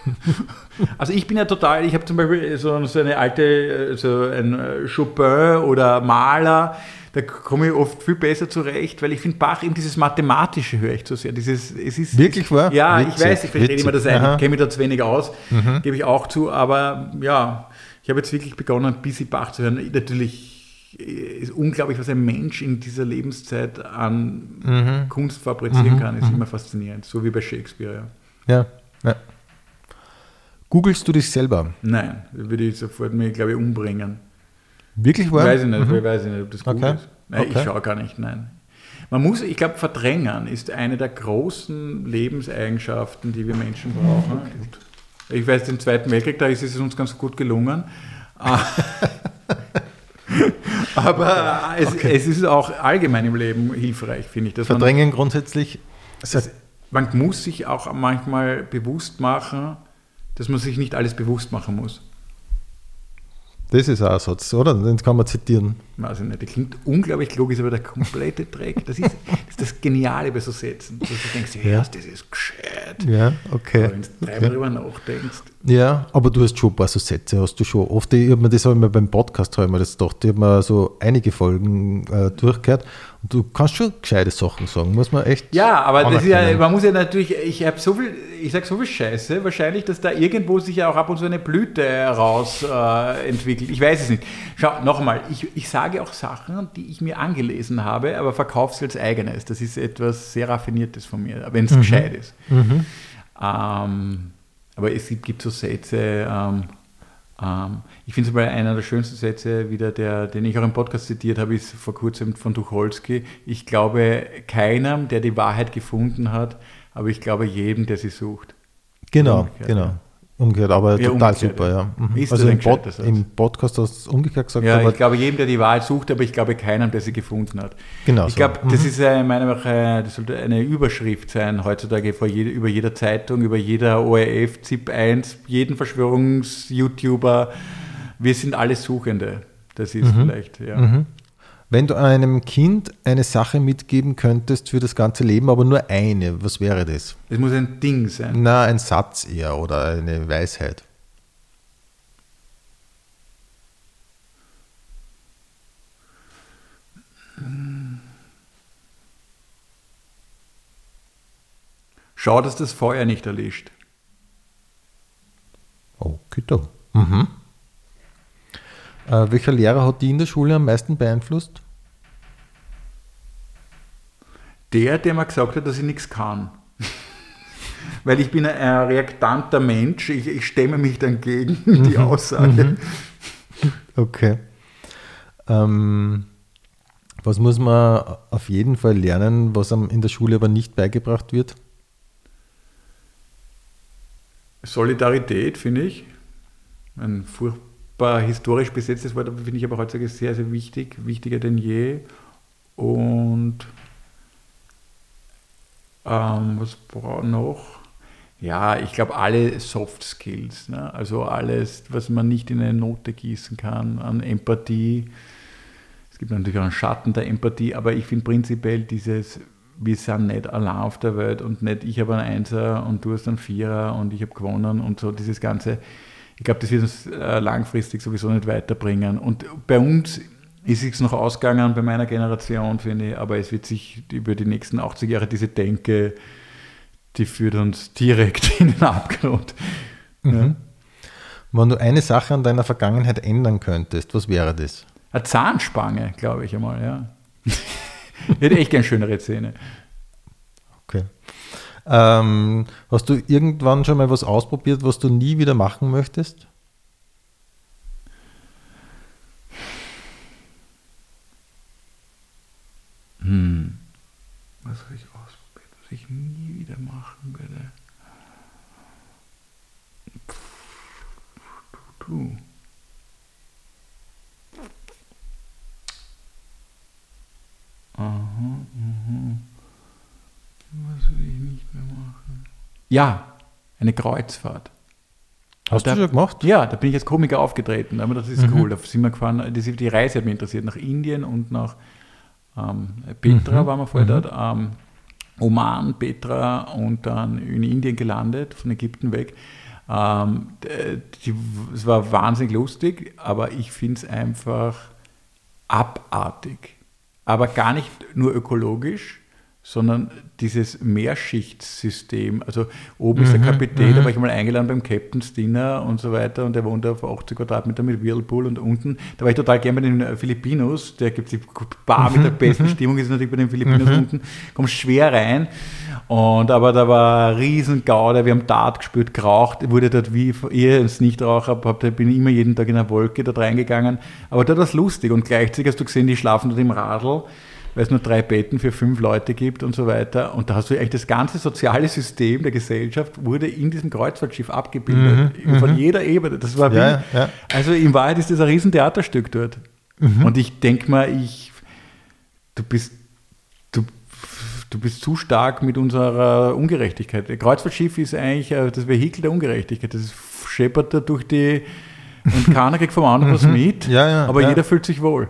Also ich bin ja total, ich habe zum Beispiel so, so eine alte, äh, so ein äh, Chopin oder Maler, da komme ich oft viel besser zurecht, weil ich finde Bach eben dieses Mathematische höre ich so sehr. Dieses, es ist, Wirklich wahr? Ja, ich Witzig, weiß, ich verstehe immer das ein. Mhm. ich kenne mich da zu wenig aus, gebe ich auch zu, aber ja, ich habe jetzt wirklich begonnen, ein bisschen Bach zu hören. Natürlich äh, ist unglaublich, was ein Mensch in dieser Lebenszeit an Mhm. Kunst fabrizieren kann, ist immer faszinierend, so wie bei Shakespeare. Ja. Ja. ja. Googlest du dich selber? Nein, würde ich sofort mir, glaube ich, umbringen. Wirklich wahr? Weiß ich nicht, Mhm. weiß ich nicht, ob das gut Okay. ist. Nein, Okay. ich schaue gar nicht, nein. Man muss, ich glaube, verdrängen ist eine der großen Lebenseigenschaften, die wir Menschen brauchen. Ich weiß, im Zweiten Weltkrieg, da ist es uns ganz gut gelungen. Aber es, es ist auch allgemein im Leben hilfreich, finde ich. Dass man, Verdrängen grundsätzlich. es, man muss sich auch manchmal bewusst machen, dass man sich nicht alles bewusst machen muss. Das ist auch ein Satz, oder? Den kann man zitieren. Weiß ich nicht, der klingt unglaublich klug, ist aber der komplette Dreck. Das ist das, ist das Geniale bei so Sätzen. Dass du denkst, ja, das ist gescheit. Ja, okay. Aber wenn du dreimal okay. drüber nachdenkst. Ja, aber du hast schon ein paar so Sätze, hast du schon. Oft, ich hab mir das habe ich mir beim Podcast habe ich mir das gedacht, ich habe mir so einige Folgen äh, durchgehört du kannst schon gescheite Sachen sagen, muss man echt. Ja, aber das ist ja, man muss ja natürlich, ich habe so viel, ich sage so viel Scheiße, wahrscheinlich, dass da irgendwo sich ja auch ab und zu eine Blüte raus äh, entwickelt. Ich weiß es nicht. Schau, noch einmal, ich, ich sage auch Sachen, die ich mir angelesen habe, aber verkaufe sie als eigenes. Das ist etwas sehr Raffiniertes von mir, wenn es gescheit ist. Ähm, aber es gibt, gibt so Sätze, ähm, ich finde zum Beispiel einer der schönsten Sätze, wieder der, den ich auch im Podcast zitiert habe, ist vor kurzem von Tucholsky. Ich glaube keinem, der die Wahrheit gefunden hat, aber ich glaube jedem, der sie sucht. Genau, Umgekehrt, genau. Umgekehrt, aber Ja, total umgekehrt, super, ja. Mhm. Also im, Pod, im Podcast hast du es umgekehrt gesagt, Ja, aber ich glaube jedem, der die Wahrheit sucht, aber ich glaube keinem, der sie gefunden hat. Genau Ich so. glaube, das ist äh, meiner Meinung nach, das sollte eine Überschrift sein heutzutage vor jede, über jeder Zeitung, über jeder ORF, ZIP 1, jeden Verschwörungs-YouTuber. Wir sind alle Suchende. Das ist vielleicht, ja. Wenn du einem Kind eine Sache mitgeben könntest für das ganze Leben, aber nur eine, was wäre das? Es muss ein Ding sein. Na, ein Satz eher oder eine Weisheit. Schau, dass das Feuer nicht erlischt. Okay, da. Mhm. Äh, welcher Lehrer hat die in der Schule am meisten beeinflusst? Der, der mir gesagt hat, dass ich nichts kann. Weil ich bin ein reaktanter Mensch, ich, ich stemme mich dann gegen die Aussage. Okay. Ähm, was muss man auf jeden Fall lernen, was einem in der Schule aber nicht beigebracht wird? Solidarität, finde ich. Ein super historisch besetztes Wort, finde ich aber heutzutage sehr, sehr wichtig, wichtiger denn je. Und ähm, was braucht noch? Ja, ich glaube, alle Soft Skills, ne? also alles, was man nicht in eine Note gießen kann, an Empathie. Es gibt natürlich auch einen Schatten der Empathie, aber ich finde prinzipiell dieses, wir sind nicht allein auf der Welt und nicht ich habe einen Einser und du hast einen Vierer und ich habe gewonnen und so dieses Ganze. Ich glaube, das wird uns äh, langfristig sowieso nicht weiterbringen. Und bei uns ist es noch ausgegangen, bei meiner Generation, finde ich, aber es wird sich über die nächsten 80 Jahre diese Denke die führt uns direkt in den Abgrund. Mhm. Ja. Wenn du eine Sache an deiner Vergangenheit ändern könntest, was wäre das? Eine Zahnspange, glaube ich einmal, ja. Hätte echt gerne schönere Zähne. Okay. Ähm, hast du irgendwann schon mal was ausprobiert, was du nie wieder machen möchtest? Hm. Was habe ich ausprobiert, was ich nie wieder machen würde? Du, aha. Was will ich nicht mehr machen? Ja, eine Kreuzfahrt. Hast da, du schon gemacht? Ja, da bin ich als Komiker aufgetreten. Aber das ist mhm. cool. Da sind wir gefahren. Die, die Reise hat mich interessiert. Nach Indien und nach ähm, Petra mhm. waren wir vorher mhm. dort. Ähm, Oman, Petra und dann in Indien gelandet, von Ägypten weg. Ähm, die, es war wahnsinnig lustig, aber ich finde es einfach abartig. Aber gar nicht nur ökologisch, sondern dieses Mehrschichtssystem. Also oben mhm, ist der mhm, Kapitän, da mhm. war ich mal eingeladen beim Captain's Dinner und so weiter und der wohnt auf 80 Quadratmeter mit Whirlpool und unten, da war ich total gerne bei den Filipinos, der gibt die Bar mit der besten Stimmung, ist natürlich bei den Filipinos unten, kommst schwer rein. Und aber da war ein riesen Gauder, wir haben Dart gespielt, geraucht, wurde dort wie ihr als Nichtraucher, hab, bin ich immer jeden Tag in einer Wolke dort reingegangen, aber dort war es lustig und gleichzeitig hast du gesehen, die schlafen dort im Radl weil es nur drei Betten für fünf Leute gibt und so weiter. Und da hast du eigentlich das ganze soziale System der Gesellschaft wurde in diesem Kreuzfahrtschiff abgebildet, mhm, von mhm. jeder Ebene. Das war wie, ja, ja. also in Wahrheit ist das ein riesen Theaterstück dort. Mhm. Und ich denke mal, ich, du bist, du, bist zu stark mit unserer Ungerechtigkeit. Das Kreuzfahrtschiff ist eigentlich äh, das Vehikel der Ungerechtigkeit. Das scheppert da durch die, und keiner kriegt vom anderen was mhm. mit, ja, aber jeder fühlt sich wohl.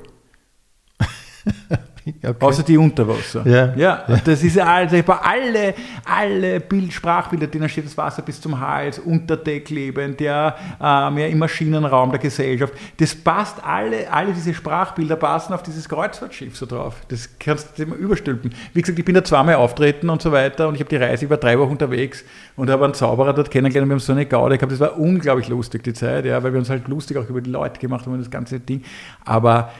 Okay. Außer die Unterwasser. Ja. ja. ja. Das ist also alle, alle Bild, Sprachbilder, denen steht das Wasser bis zum Hals, unter Deck lebend, ja, ähm, ja, im Maschinenraum der Gesellschaft. Das passt alle, alle diese Sprachbilder passen auf dieses Kreuzfahrtschiff so drauf. Das kannst du immer überstülpen. Wie gesagt, ich bin da zweimal auftreten und so weiter und ich habe die Reise, ich war drei Wochen unterwegs und habe einen Zauberer dort kennengelernt. Wir haben so eine Gaude gehabt. Das war unglaublich lustig, die Zeit, ja, weil wir uns halt lustig auch über die Leute gemacht haben und das ganze Ding. Aber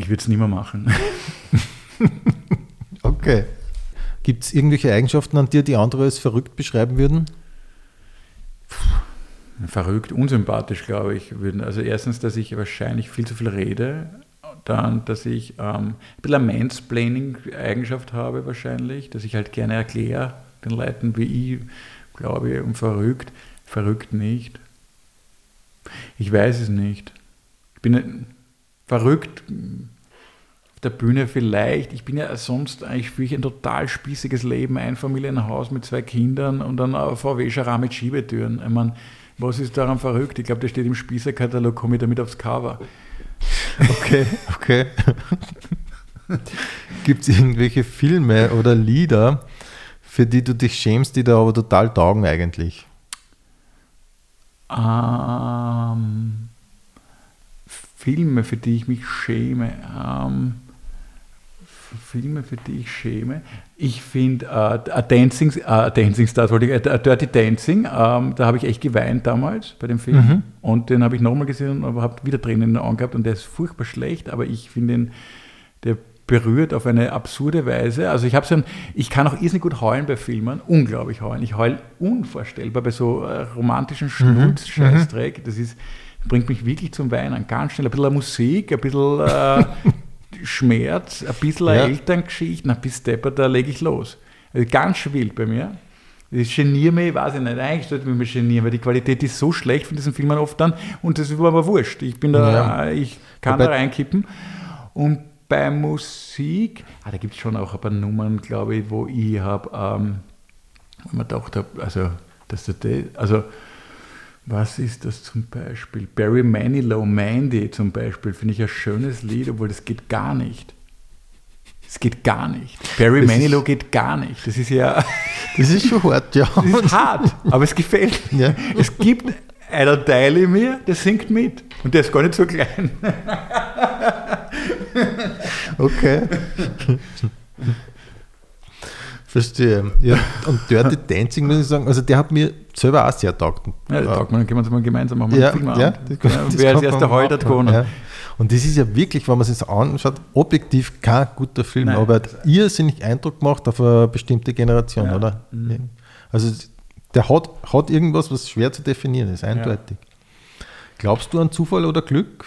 ich würde es nicht mehr machen. okay. Gibt es irgendwelche Eigenschaften an dir, die andere als verrückt beschreiben würden? Verrückt, unsympathisch, glaube ich. Würden. Also erstens, dass ich wahrscheinlich viel zu viel rede. Dann, dass ich ähm, ein bisschen eine Mansplaining-Eigenschaft habe wahrscheinlich, dass ich halt gerne erkläre den Leuten, wie ich glaube, und verrückt. Verrückt nicht. Ich weiß es nicht. Ich bin verrückt der Bühne vielleicht. Ich bin ja sonst eigentlich für ein total spießiges Leben, ein Familienhaus mit zwei Kindern und dann ein VW-Schara mit Schiebetüren. Ich meine, was ist daran verrückt? Ich glaube, das steht im Spießerkatalog, komme ich damit aufs Cover. Okay, okay. Gibt es irgendwelche Filme oder Lieder, für die du dich schämst, die da aber total taugen eigentlich? Ähm, Filme, für die ich mich schäme. Ähm, Filme, für die ich schäme. Ich finde uh, Dancing, uh, Dancing Stars, wollte ich, uh, Dirty Dancing, um, da habe ich echt geweint damals bei dem Film. Mhm. Und den habe ich nochmal gesehen und habe wieder Tränen in den Augen gehabt und der ist furchtbar schlecht, aber ich finde ihn, der berührt auf eine absurde Weise. Also ich habe so ein, ich kann auch irrsinnig gut heulen bei Filmen, unglaublich heulen. Ich heule unvorstellbar bei so romantischen Schnulz-Scheißdreck. Mhm. Das ist bringt mich wirklich zum Weinen. Ganz schnell ein bisschen Musik, ein bisschen äh, Schmerz, ein bisschen ja. Elterngeschichte, ein bisschen Stepper, da lege ich los. Also ganz wild bei mir. Ich geniere mich, weiß ich nicht, eigentlich sollte ich mich genieren, weil die Qualität ist so schlecht von diesen Filmen oft dann und das war aber wurscht. Ich bin da, Ja. ich kann Wobei- da reinkippen. Und bei Musik, ah, da gibt es schon auch ein paar Nummern, glaube ich, wo ich habe, ähm, wo man gedacht habe, also, dass De- also, was ist das zum Beispiel? Barry Manilow, Mandy zum Beispiel, finde ich ein schönes Lied, obwohl das geht gar nicht. Es geht gar nicht. Barry Das Manilow geht gar nicht. Das ist ja Das ist schon hart, ja. das ist hart, aber es gefällt. Ja. Es gibt einer Teil in mir, der singt mit. Und der ist gar nicht so klein. Okay. Verstehe. Ja, und Dirty Dancing, muss ich sagen, also der hat mir selber auch sehr taugt. Ja, da taugt man, dann können wir uns mal gemeinsam machen. ja, ja, ja, wer als erster heute hat gewonnen. Ja. Und das ist ja wirklich, wenn man sich das anschaut, objektiv kein guter Film, Nein. aber er hat irrsinnig Eindruck gemacht auf eine bestimmte Generation, Ja. oder? Mhm. Also der hat, hat irgendwas, was schwer zu definieren ist, eindeutig. Glaubst du an Zufall oder Glück?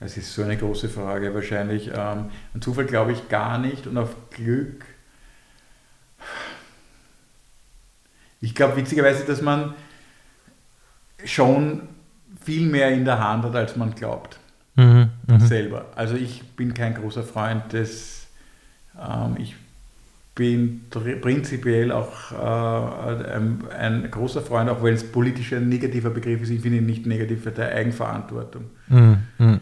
Das ist so eine große Frage wahrscheinlich. Ähm, an Zufall glaube ich gar nicht und auf Glück. Ich glaube witzigerweise, dass man schon viel mehr in der Hand hat, als man glaubt. Mhm. selber. Also ich bin kein großer Freund des, ähm, ich bin prinzipiell auch äh, ein, ein großer Freund, auch wenn es politisch ein negativer Begriff ist, ich finde ihn nicht negativ, der Eigenverantwortung. Mhm.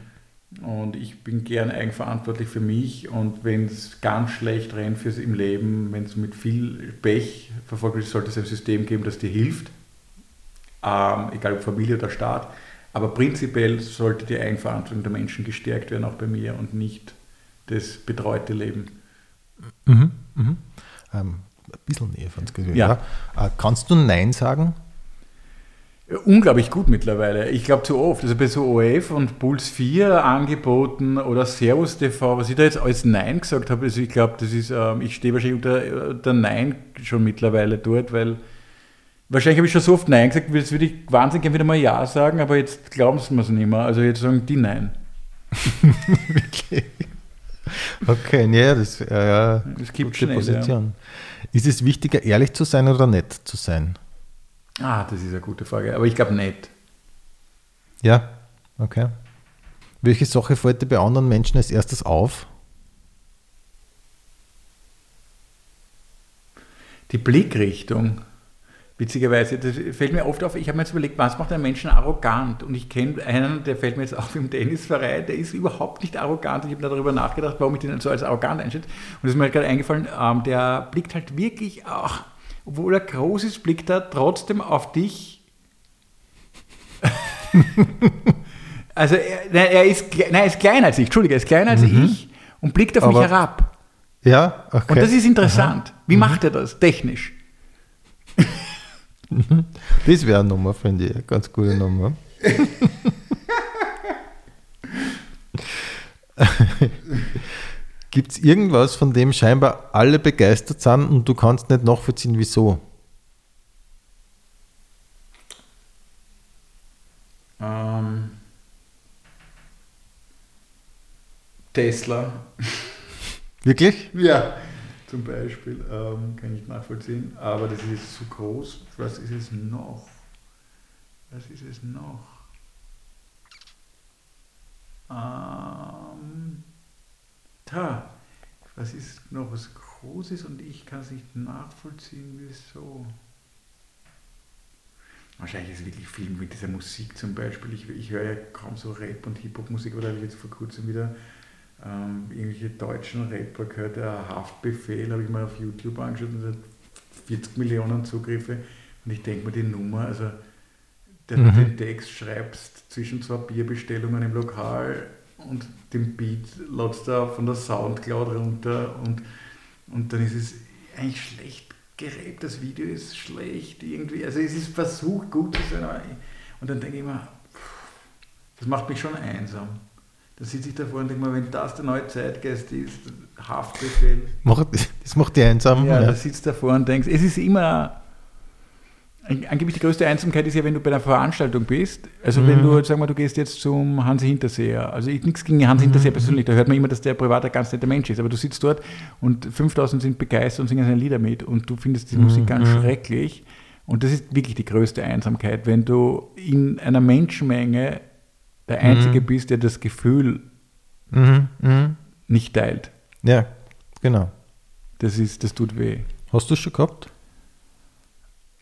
Und ich bin gern eigenverantwortlich für mich und wenn es ganz schlecht rennt fürs im Leben, wenn es mit viel Pech verfolgt ist, sollte es ein System geben, das dir hilft, ähm, egal ob Familie oder Staat. Aber prinzipiell sollte die Eigenverantwortung der Menschen gestärkt werden, auch bei mir, und nicht das betreute Leben. Mhm. Mhm. Ähm, ein bisschen näher von gesehen. Ja. Ja. Äh, kannst du Nein sagen? Unglaublich gut mittlerweile. Ich glaube zu oft. Also bei so OF und Puls 4 angeboten oder Servus TV, was ich da jetzt als Nein gesagt habe, also ich glaube, das ist, ähm, ich stehe wahrscheinlich unter der Nein schon mittlerweile dort, weil wahrscheinlich habe ich schon so oft Nein gesagt, jetzt würde ich wahnsinnig gerne wieder mal Ja sagen, aber jetzt glauben sie mir es nicht mehr. Also jetzt sagen die Nein. Okay, ja, das äh, ja, Es gibt gute schnell, Position. Ist es wichtiger, ehrlich zu sein oder nett zu sein? Ah, das ist eine gute Frage. Aber ich glaube nicht. Ja, okay. Welche Sache fällt dir bei anderen Menschen als erstes auf? Die Blickrichtung, witzigerweise, das fällt mir oft auf, ich habe mir jetzt überlegt, was macht einen Menschen arrogant? Und ich kenne einen, der fällt mir jetzt auf im Tennisverein, der ist überhaupt nicht arrogant. Ich habe darüber nachgedacht, warum ich den so als arrogant einschätze. Und das ist mir gerade eingefallen, ähm, der blickt halt wirklich auch, obwohl er groß ist, blickt er trotzdem auf dich. also er, er ist, nein, er ist kleiner als ich, Entschuldige, er ist kleiner als ich und blickt auf Aber- mich herab. Ja, okay. Und das ist interessant. Wie macht er das technisch? Das wäre eine Nummer, finde ich. Eine ganz gute Nummer. Gibt es irgendwas, von dem scheinbar alle begeistert sind und du kannst nicht nachvollziehen, wieso? Ähm, Tesla. Wirklich? Ja. Zum Beispiel ähm, kann ich nachvollziehen. Aber das ist jetzt zu groß. Was ist es noch? Was ist es noch? Ähm, da. Was ist noch was Großes und ich kann es nicht nachvollziehen, wieso? Wahrscheinlich ist es wirklich viel mit dieser Musik zum Beispiel. Ich, ich höre ja kaum so Rap- und Hip-Hop-Musik, aber da habe ich jetzt vor kurzem wieder ähm, irgendwelche deutschen Rapper gehört. Der Haftbefehl habe ich mal auf YouTube angeschaut und hat 40 Millionen Zugriffe. Und ich denke mir die Nummer, also der Mhm. den Text schreibst zwischen zwei Bierbestellungen im Lokal und den Beat lädst da von der Soundcloud runter und, und dann ist es eigentlich schlecht gerappt, das Video ist schlecht irgendwie, also es ist versucht gut zu sein, aber und dann denke ich mir, das macht mich schon einsam. Da sitze ich davor und denke mir, wenn das der neue Zeitgeist ist, Haftbefehl, Macht, das macht die einsam. ja, Ja, da sitzt davor und denkst, es ist immer, Angeblich die größte Einsamkeit ist ja, wenn du bei einer Veranstaltung bist. Also wenn du, sag mal, du gehst jetzt zum Hansi Hinterseher. Also ich, nichts gegen Hansi Hinterseher persönlich, da hört man immer, dass der privat ein ganz netter Mensch ist. Aber du sitzt dort und 5000 sind begeistert und singen seine Lieder mit und du findest die Musik ganz schrecklich. Und das ist wirklich die größte Einsamkeit, wenn du in einer Menschenmenge der Einzige bist, der das Gefühl Mhm. Mhm. nicht teilt. Ja, genau. Das, ist, das tut weh. Hast du es schon gehabt?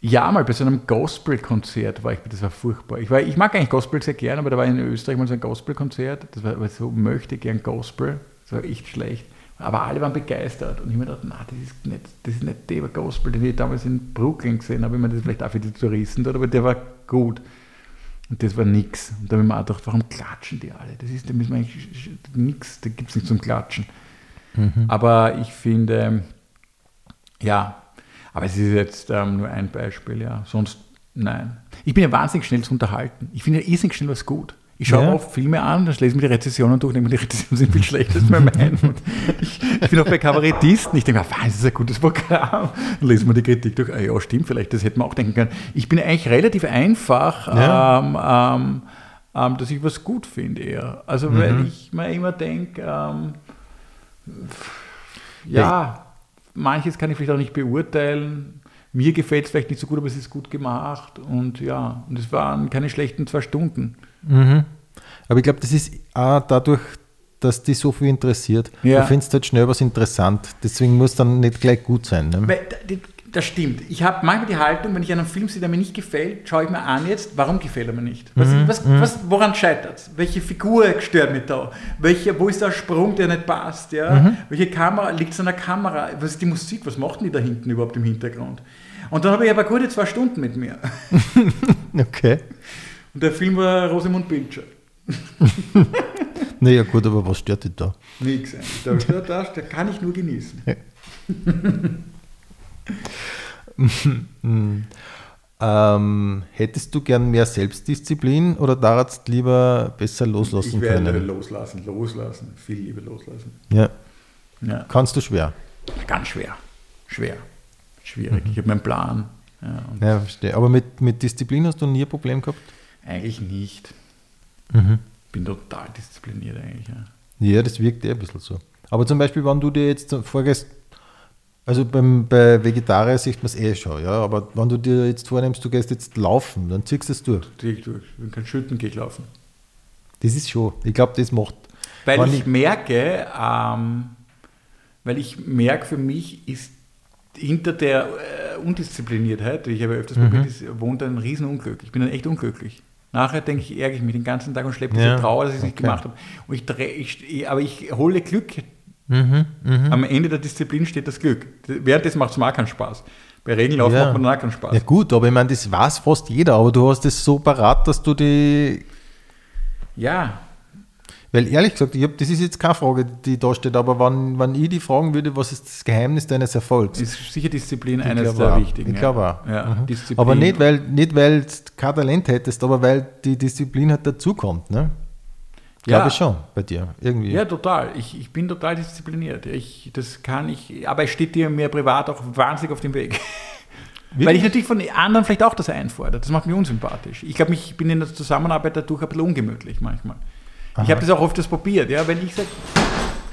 Ja, mal bei so einem Gospel-Konzert war ich, das war furchtbar. Ich, war, ich mag eigentlich Gospel sehr gern, aber da war in Österreich mal so ein Gospel-Konzert, das war, so, möchte gern Gospel, das war echt schlecht. Aber alle waren begeistert und ich mir dachte, na, das ist nicht, das ist nicht der Gospel, den ich damals in Brooklyn gesehen habe, ich meine, das ist vielleicht auch für die Touristen dort, aber der war gut. Und das war nix. Und da habe ich mir auch gedacht, warum klatschen die alle? Das ist, da müssen wir eigentlich nichts, da gibt es nichts zum Klatschen. Aber ich finde, ja, aber es ist jetzt ähm, nur ein Beispiel, ja. Sonst, nein. Ich bin ja wahnsinnig schnell zu unterhalten. Ich finde ja irrsinnig schnell was gut. Ich schaue Ja. oft Filme an, dann lese ich mir die Rezensionen durch und denke mir, die Rezensionen sind viel schlechter als mein Mein. Und ich, ich bin auch bei Kabarettisten, ich denke mir, was, das ist ein gutes Programm. Dann lese mir die Kritik durch, ah, ja, stimmt, vielleicht, das hätte man auch denken können. Ich bin eigentlich relativ einfach, Ja. ähm, ähm, ähm, dass ich was gut finde eher. Also, weil ich mir immer denke, ähm, ja, manches kann ich vielleicht auch nicht beurteilen. Mir gefällt es vielleicht nicht so gut, aber es ist gut gemacht. Und ja, und es waren keine schlechten zwei Stunden. Mhm. Aber ich glaube, das ist auch dadurch, dass die so viel interessiert. Ja. Du findest halt schnell was interessant. Deswegen muss dann nicht gleich gut sein. Ne? Weil, das stimmt. Ich habe manchmal die Haltung, wenn ich einen Film sehe, der mir nicht gefällt, schaue ich mir an jetzt, warum gefällt er mir nicht? Was, was, was, woran scheitert es? Welche Figur stört mich da? Welche, wo ist der Sprung, der nicht passt? Ja? Welche Kamera, liegt es an der Kamera? Was ist die Musik? Was macht denn die da hinten überhaupt im Hintergrund? Und dann habe ich aber gute zwei Stunden mit mir. Okay. Und der Film war Rosamund Pilcher. Naja, gut, aber was stört dich da? Da, da, da, da kann ich nur genießen. Ähm, hättest du gern mehr Selbstdisziplin oder darfst lieber besser loslassen Ich werde können? loslassen, loslassen, viel Liebe loslassen. Ja, Ja. kannst du schwer. Ganz schwer. Schwer. Schwierig. Ich habe meinen Plan. Ja, Ja, verstehe. Aber mit, mit Disziplin hast du nie ein Problem gehabt? Eigentlich nicht. Mhm. Bin total diszipliniert eigentlich. Ja. Ja, das wirkt eh ein bisschen so. Aber zum Beispiel, wenn du dir jetzt vorgehst, also beim, bei Vegetarier sieht man es eh schon, ja, aber wenn du dir jetzt vornimmst, du gehst jetzt laufen, dann ziehst du es durch. Zieh ich durch. Wenn kein Schütten gehe ich laufen. Das ist schon, ich glaube, das macht. Weil ich ich- merke, ähm, weil ich merke, für mich ist hinter der äh, Undiszipliniertheit, die ich habe öfters Mhm. probiert, ist, wohnt ein Riesenunglück. Ich bin dann echt unglücklich. Nachher denke ich, ärgere ich mich den ganzen Tag und schleppe Ja, diese Trauer, dass ich es nicht okay. gemacht habe. Und ich, ich, aber ich hole Glück. Mhm, mhm. Am Ende der Disziplin steht das Glück. Währenddessen macht es mir auch keinen Spaß. Bei Regenlauf Ja. macht man dann auch keinen Spaß. Ja gut, aber ich meine, das weiß fast jeder, aber du hast es so parat, dass du die. Ja, Weil ehrlich gesagt, ich hab, das ist jetzt keine Frage, die da steht, aber wenn, wenn ich die fragen würde, was ist das Geheimnis deines Erfolgs? ist sicher Disziplin Ich eines der auch. wichtigen. Ich glaube auch. Ja, Mhm. Aber nicht weil, nicht, weil du kein Talent hättest, aber weil die Disziplin halt dazukommt. Ne? Ja. Glaube ich schon bei dir. Irgendwie. Ja, total. Ich, ich bin total diszipliniert. Ich, das kann ich, aber es steht dir mir privat auch wahnsinnig auf dem Weg. Weil ich natürlich von anderen vielleicht auch das einfordere. Das macht mich unsympathisch. Ich glaube, ich bin in der Zusammenarbeit dadurch ein bisschen ungemütlich manchmal. Ich habe das auch oft das probiert. Ja, wenn ich sage,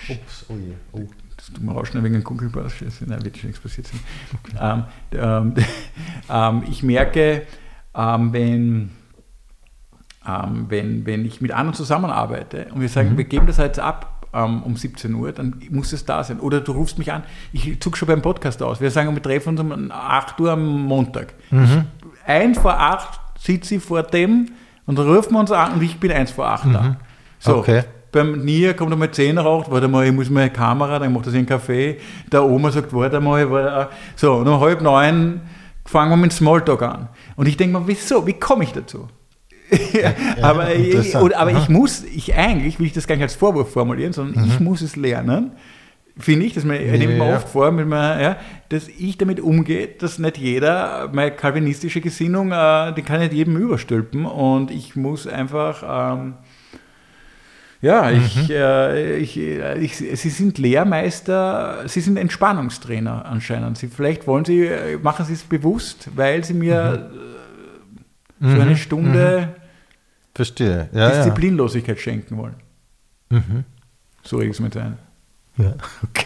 Ups, oh je. Oh. das tut mir auch schnell wegen einem Kugelpass. Nein, wird schon nichts passiert sein. Ähm, ähm, ähm, ich merke, ähm, wenn, ähm, wenn, wenn ich mit anderen zusammenarbeite und wir sagen, wir geben das jetzt ab ähm, um 17 Uhr, dann muss es da sein. Oder du rufst mich an, ich zuck schon beim Podcast aus. Wir sagen, wir treffen uns um 8 Uhr am Montag. Ich, ein vor 8 sitze ich vor dem und dann rufen wir uns an und ich bin eins vor 8 da. So, Okay. beim Nier kommt einmal 10 raucht, warte mal, ich muss meine Kamera, dann macht er sich einen Kaffee. Der Oma sagt, warte mal, warte. So, und um halb neun fangen wir mit Smalltalk an. Und ich denke mir, wieso, wie komme ich dazu? aber ich, oder, aber Aha. ich muss, ich eigentlich, will ich das gar nicht als Vorwurf formulieren, sondern ich muss es lernen, finde ich, das mir, nehme ich mir ja. oft vor, mit meiner, ja, dass ich damit umgehe, dass nicht jeder, meine kalvinistische Gesinnung, äh, die kann nicht jedem überstülpen und ich muss einfach, ähm, Ja, ich, äh, ich, äh, ich, Sie sind Lehrmeister, Sie sind Entspannungstrainer anscheinend. Sie, vielleicht wollen Sie, äh, machen Sie es bewusst, weil Sie mir äh, so eine Stunde Verstehe. Ja, ja. Disziplinlosigkeit schenken wollen. So rede ich es mit ein. Ja, okay.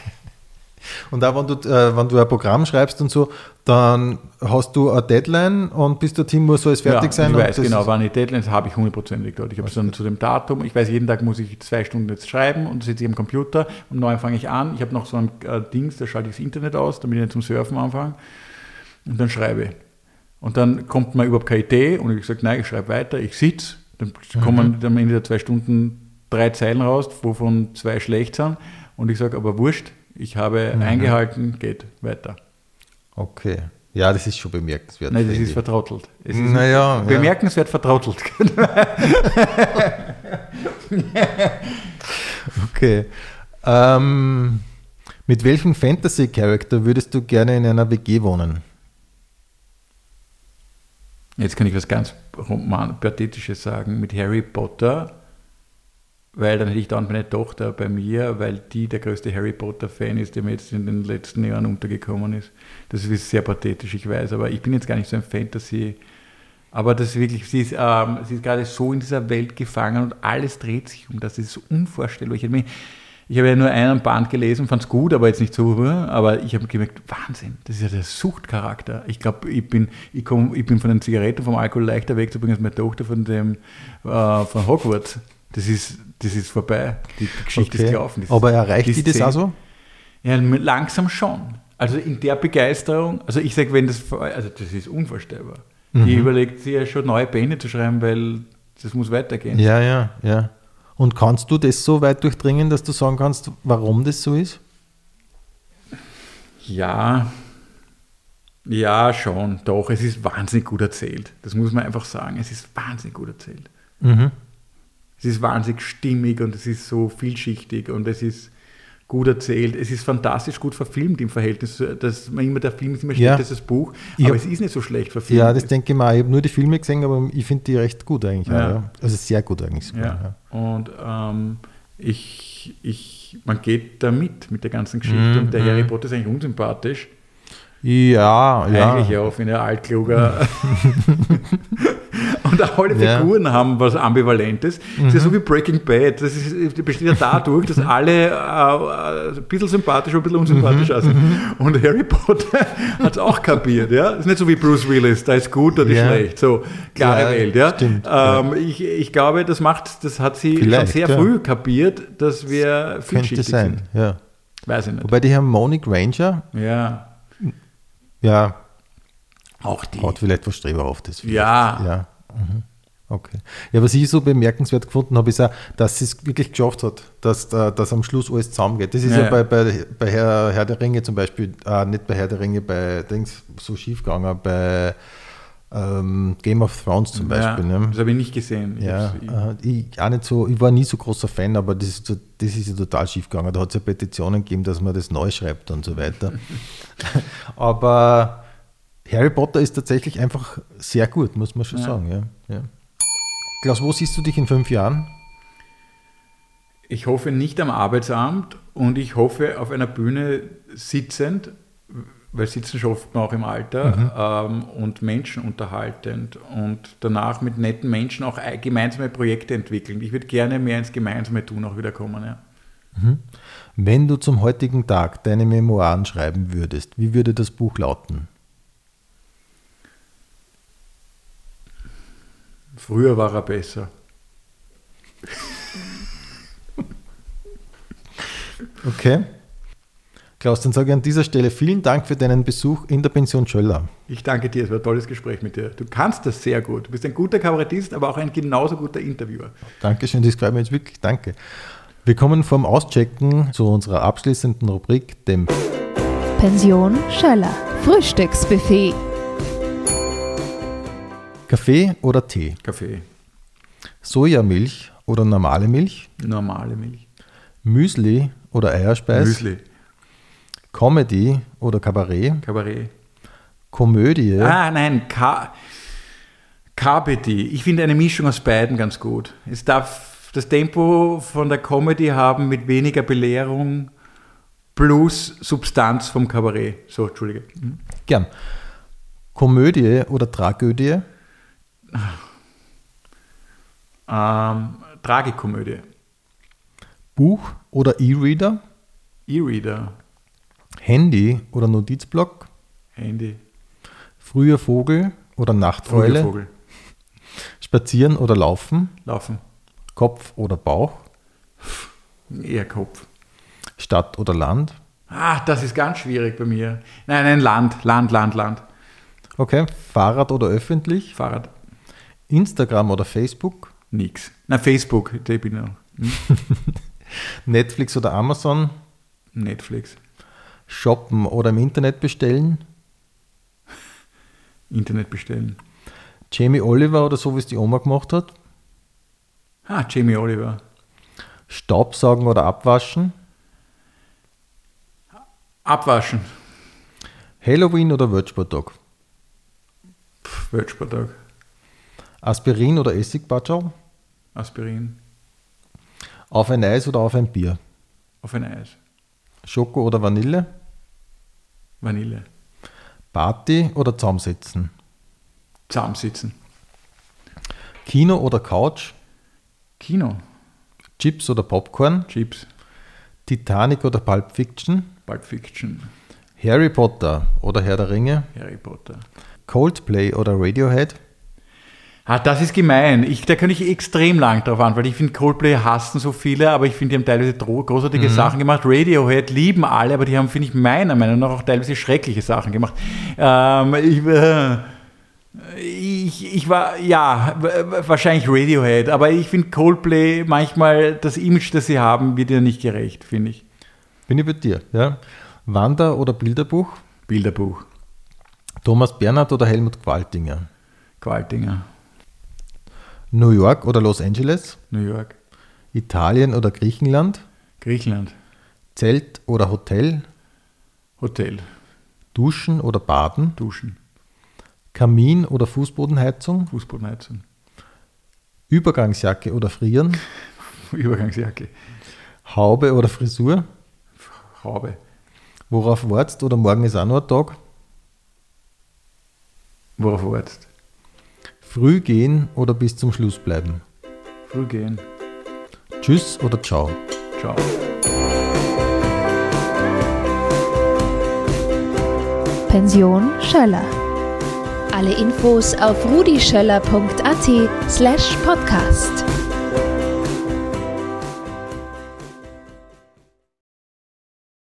Und auch wenn du, äh, wenn du ein Programm schreibst und so, dann hast du eine Deadline und bis dorthin muss alles fertig ja, sein. Ich weiß genau, ist- wann ich Deadlines habe ich hundertprozentig dort. Ich habe es dann zu dem Datum, ich weiß, jeden Tag muss ich zwei Stunden jetzt schreiben und sitze ich am Computer. Um neun fange ich an. Ich habe noch so ein äh, Dings, da schalte ich das Internet aus, damit ich nicht zum Surfen anfange. Und dann schreibe ich. Und dann kommt mir überhaupt keine Idee und ich sage, nein, ich schreibe weiter, ich sitze. Dann kommen am Ende der zwei Stunden drei Zeilen raus, wovon zwei schlecht sind. Und ich sage, aber wurscht, ich habe eingehalten, geht weiter. Okay. Ja, das ist schon bemerkenswert. Nein, das ist vertrottelt. Es ist Naja, ja. bemerkenswert vertrottelt. Okay. Ähm, mit welchem Fantasy-Charakter würdest du gerne in einer WG wohnen? Jetzt kann ich was ganz roman Pathetisches sagen. Mit Harry Potter, weil dann hätte ich dann meine Tochter bei mir, weil die der größte Harry Potter-Fan ist, der mir jetzt in den letzten Jahren untergekommen ist. Das ist sehr pathetisch, ich weiß, aber ich bin jetzt gar nicht so ein Fantasy. Aber das ist wirklich, sie ist, ähm, sie ist gerade so in dieser Welt gefangen und alles dreht sich um das. Das ist unvorstellbar. Ich habe, mich, ich habe ja nur einen Band gelesen, fand es gut, aber jetzt nicht so, aber ich habe gemerkt, Wahnsinn, das ist ja der Suchtcharakter. Ich glaube, ich bin, ich, komm, ich bin von den Zigaretten, vom Alkohol leichter wegzubringen als meine Tochter von dem äh, von Hogwarts. Das ist, das ist vorbei. Die, die Geschichte ist Okay. gelaufen. Das, Aber erreicht die die das auch so? ja, langsam schon. Also in der Begeisterung, also ich sage, wenn das, also das ist unvorstellbar. Die Mhm. überlegt sich ja schon neue Bände zu schreiben, weil das muss weitergehen. Ja, ja, ja. Und kannst du das so weit durchdringen, dass du sagen kannst, warum das so ist? Ja, ja, schon, doch. Es ist wahnsinnig gut erzählt. Das muss man einfach sagen. Es ist wahnsinnig gut erzählt. Mhm. Es ist wahnsinnig stimmig und es ist so vielschichtig und es ist gut erzählt. Es ist fantastisch gut verfilmt im Verhältnis, dass man immer der Film ist immer Ja. schlecht als das Buch, aber hab- es ist nicht so schlecht verfilmt. Ja, das denke ich mal. Ich habe nur die Filme gesehen, aber ich finde die recht gut eigentlich. Ja. Ja. Also sehr gut eigentlich. sogar, Ja. Und ähm, ich, ich, man geht da mit, mit der ganzen Geschichte. Mhm, Und der mhm. Harry Potter ist eigentlich unsympathisch. Ja, ja. Eigentlich ja, finde ich altkluger. und auch alle Ja. Mhm. Figuren haben was Ambivalentes. Das ist ja so wie Breaking Bad. Das, ist, das besteht ja dadurch, dass alle äh, ein bisschen sympathisch und ein bisschen Mhm. unsympathisch sind. Und Harry Potter hat es auch kapiert. Ja? Ist nicht so wie Bruce Willis, da ist gut oder Ja. schlecht. So, klare Ja, Welt. Ja? stimmt, Ähm, Ich, ich glaube, das macht, das hat sie Vielleicht, schon sehr ja. früh kapiert, dass wir Könnte vielschichtig sein, sind. ja. Weiß ich nicht. Wobei die Harmonic Ranger, Ja, ja, auch die. hat vielleicht was Streberhaftes. vielleicht. Ja. Ja. Mhm. Okay. Ja, was ich so bemerkenswert gefunden habe, ist auch, dass sie es wirklich geschafft hat, dass, da- dass am Schluss alles zusammengeht. Das ist Ja, ja, ja. bei, bei, bei Herr, Herr der Ringe zum Beispiel, äh, nicht bei Herr der Ringe, bei Dings so schief gegangen, bei ähm, Game of Thrones zum Beispiel. ja, ne? Das habe ich nicht gesehen. Ich Ja, äh, ich, auch nicht so, ich war nie so großer Fan, aber das ist, so, das ist ja total schief gegangen. Da hat es ja Petitionen gegeben, dass man das neu schreibt und so weiter. aber Harry Potter ist tatsächlich einfach sehr gut, muss man schon Ja. sagen. Ja, ja. Klaus, wo siehst du dich in fünf Jahren? Ich hoffe nicht am Arbeitsamt und ich hoffe auf einer Bühne sitzend, weil sitzen schafft man auch im Alter, ähm, und Menschen unterhaltend und danach mit netten Menschen auch ei- gemeinsame Projekte entwickeln. Ich würde gerne mehr ins Gemeinsame tun auch wieder kommen. Ja. Wenn du zum heutigen Tag deine Memoiren schreiben würdest, wie würde das Buch lauten? Früher war er besser. Okay. Klaus, dann sage ich an dieser Stelle vielen Dank für deinen Besuch in der Pension Schöller. Ich danke dir, es war ein tolles Gespräch mit dir. Du kannst das sehr gut. Du bist ein guter Kabarettist, aber auch ein genauso guter Interviewer. Dankeschön, das freut mich jetzt wirklich. Danke. Wir kommen vom Auschecken zu unserer abschließenden Rubrik, dem Pension Schöller. Frühstücksbuffet. Kaffee oder Tee, Kaffee, Sojamilch oder normale Milch, normale Milch, Müsli oder Eierspeis, Müsli, Comedy oder Kabarett, Kabarett. Komödie, Ah, nein, Ka. Ich finde eine Mischung aus beiden ganz gut. Es darf, das Tempo von der Comedy haben mit weniger Belehrung plus Substanz vom Kabarett. So, Entschuldige. Gern. Komödie oder Tragödie? Ähm, Tragikomödie. Buch oder E-Reader? E-Reader. Handy oder Notizblock? Handy. Früher Vogel oder Nachtfäule? Vogel. Spazieren oder Laufen? Laufen. Kopf oder Bauch? Eher Kopf. Stadt oder Land? Ah, das ist ganz schwierig bei mir. Nein, nein, Land, Land, Land, Land. Okay. Fahrrad oder öffentlich? Fahrrad. Instagram oder Facebook? Nix. Na, Facebook, da bin ich noch. Hm? Netflix oder Amazon? Netflix. Shoppen oder im Internet bestellen? Internet bestellen. Jamie Oliver oder so, wie es die Oma gemacht hat? Ah, Jamie Oliver. Staubsaugen oder abwaschen? Abwaschen. Halloween oder Würzburgtag? Pff, Weltsporttag. Aspirin oder Essigbatschau? Aspirin. Auf ein Eis oder auf ein Bier? Auf ein Eis. Schoko oder Vanille? Vanille. Party oder zusammensitzen? Zusammensitzen. Kino oder Couch? Kino. Chips oder Popcorn? Chips. Titanic oder Pulp Fiction? Pulp Fiction. Harry Potter oder Herr der Ringe? Harry Potter. Coldplay oder Radiohead? Ah, das ist gemein. Ich, da kann ich extrem lang drauf an, weil ich finde, Coldplay hassen so viele, aber ich finde, die haben teilweise großartige Sachen gemacht. Radiohead lieben alle, aber die haben, finde ich, meiner Meinung nach auch teilweise schreckliche Sachen gemacht. Ähm, ich, äh, ich, ich war, ja, wahrscheinlich Radiohead, aber ich finde Coldplay manchmal, das Image, das sie haben, wird ja nicht gerecht, finde ich. Bin ich bei dir, ja? Wander- oder Bilderbuch? Bilderbuch, Thomas Bernhard oder Helmut Qualtinger? Qualtinger, New York oder Los Angeles? New York, Italien oder Griechenland? Griechenland, Zelt oder Hotel? Hotel, Duschen oder Baden? Duschen, Kamin oder Fußbodenheizung? Fußbodenheizung, Übergangsjacke oder Frieren? Übergangsjacke, Haube oder Frisur? Haube, Worauf wartest oder morgen ist auch noch ein Tag? worauf wartest? Früh gehen oder bis zum Schluss bleiben? Früh gehen. Tschüss oder ciao? Ciao. Pension Schöller. Alle Infos auf rudischöller.at slash podcast.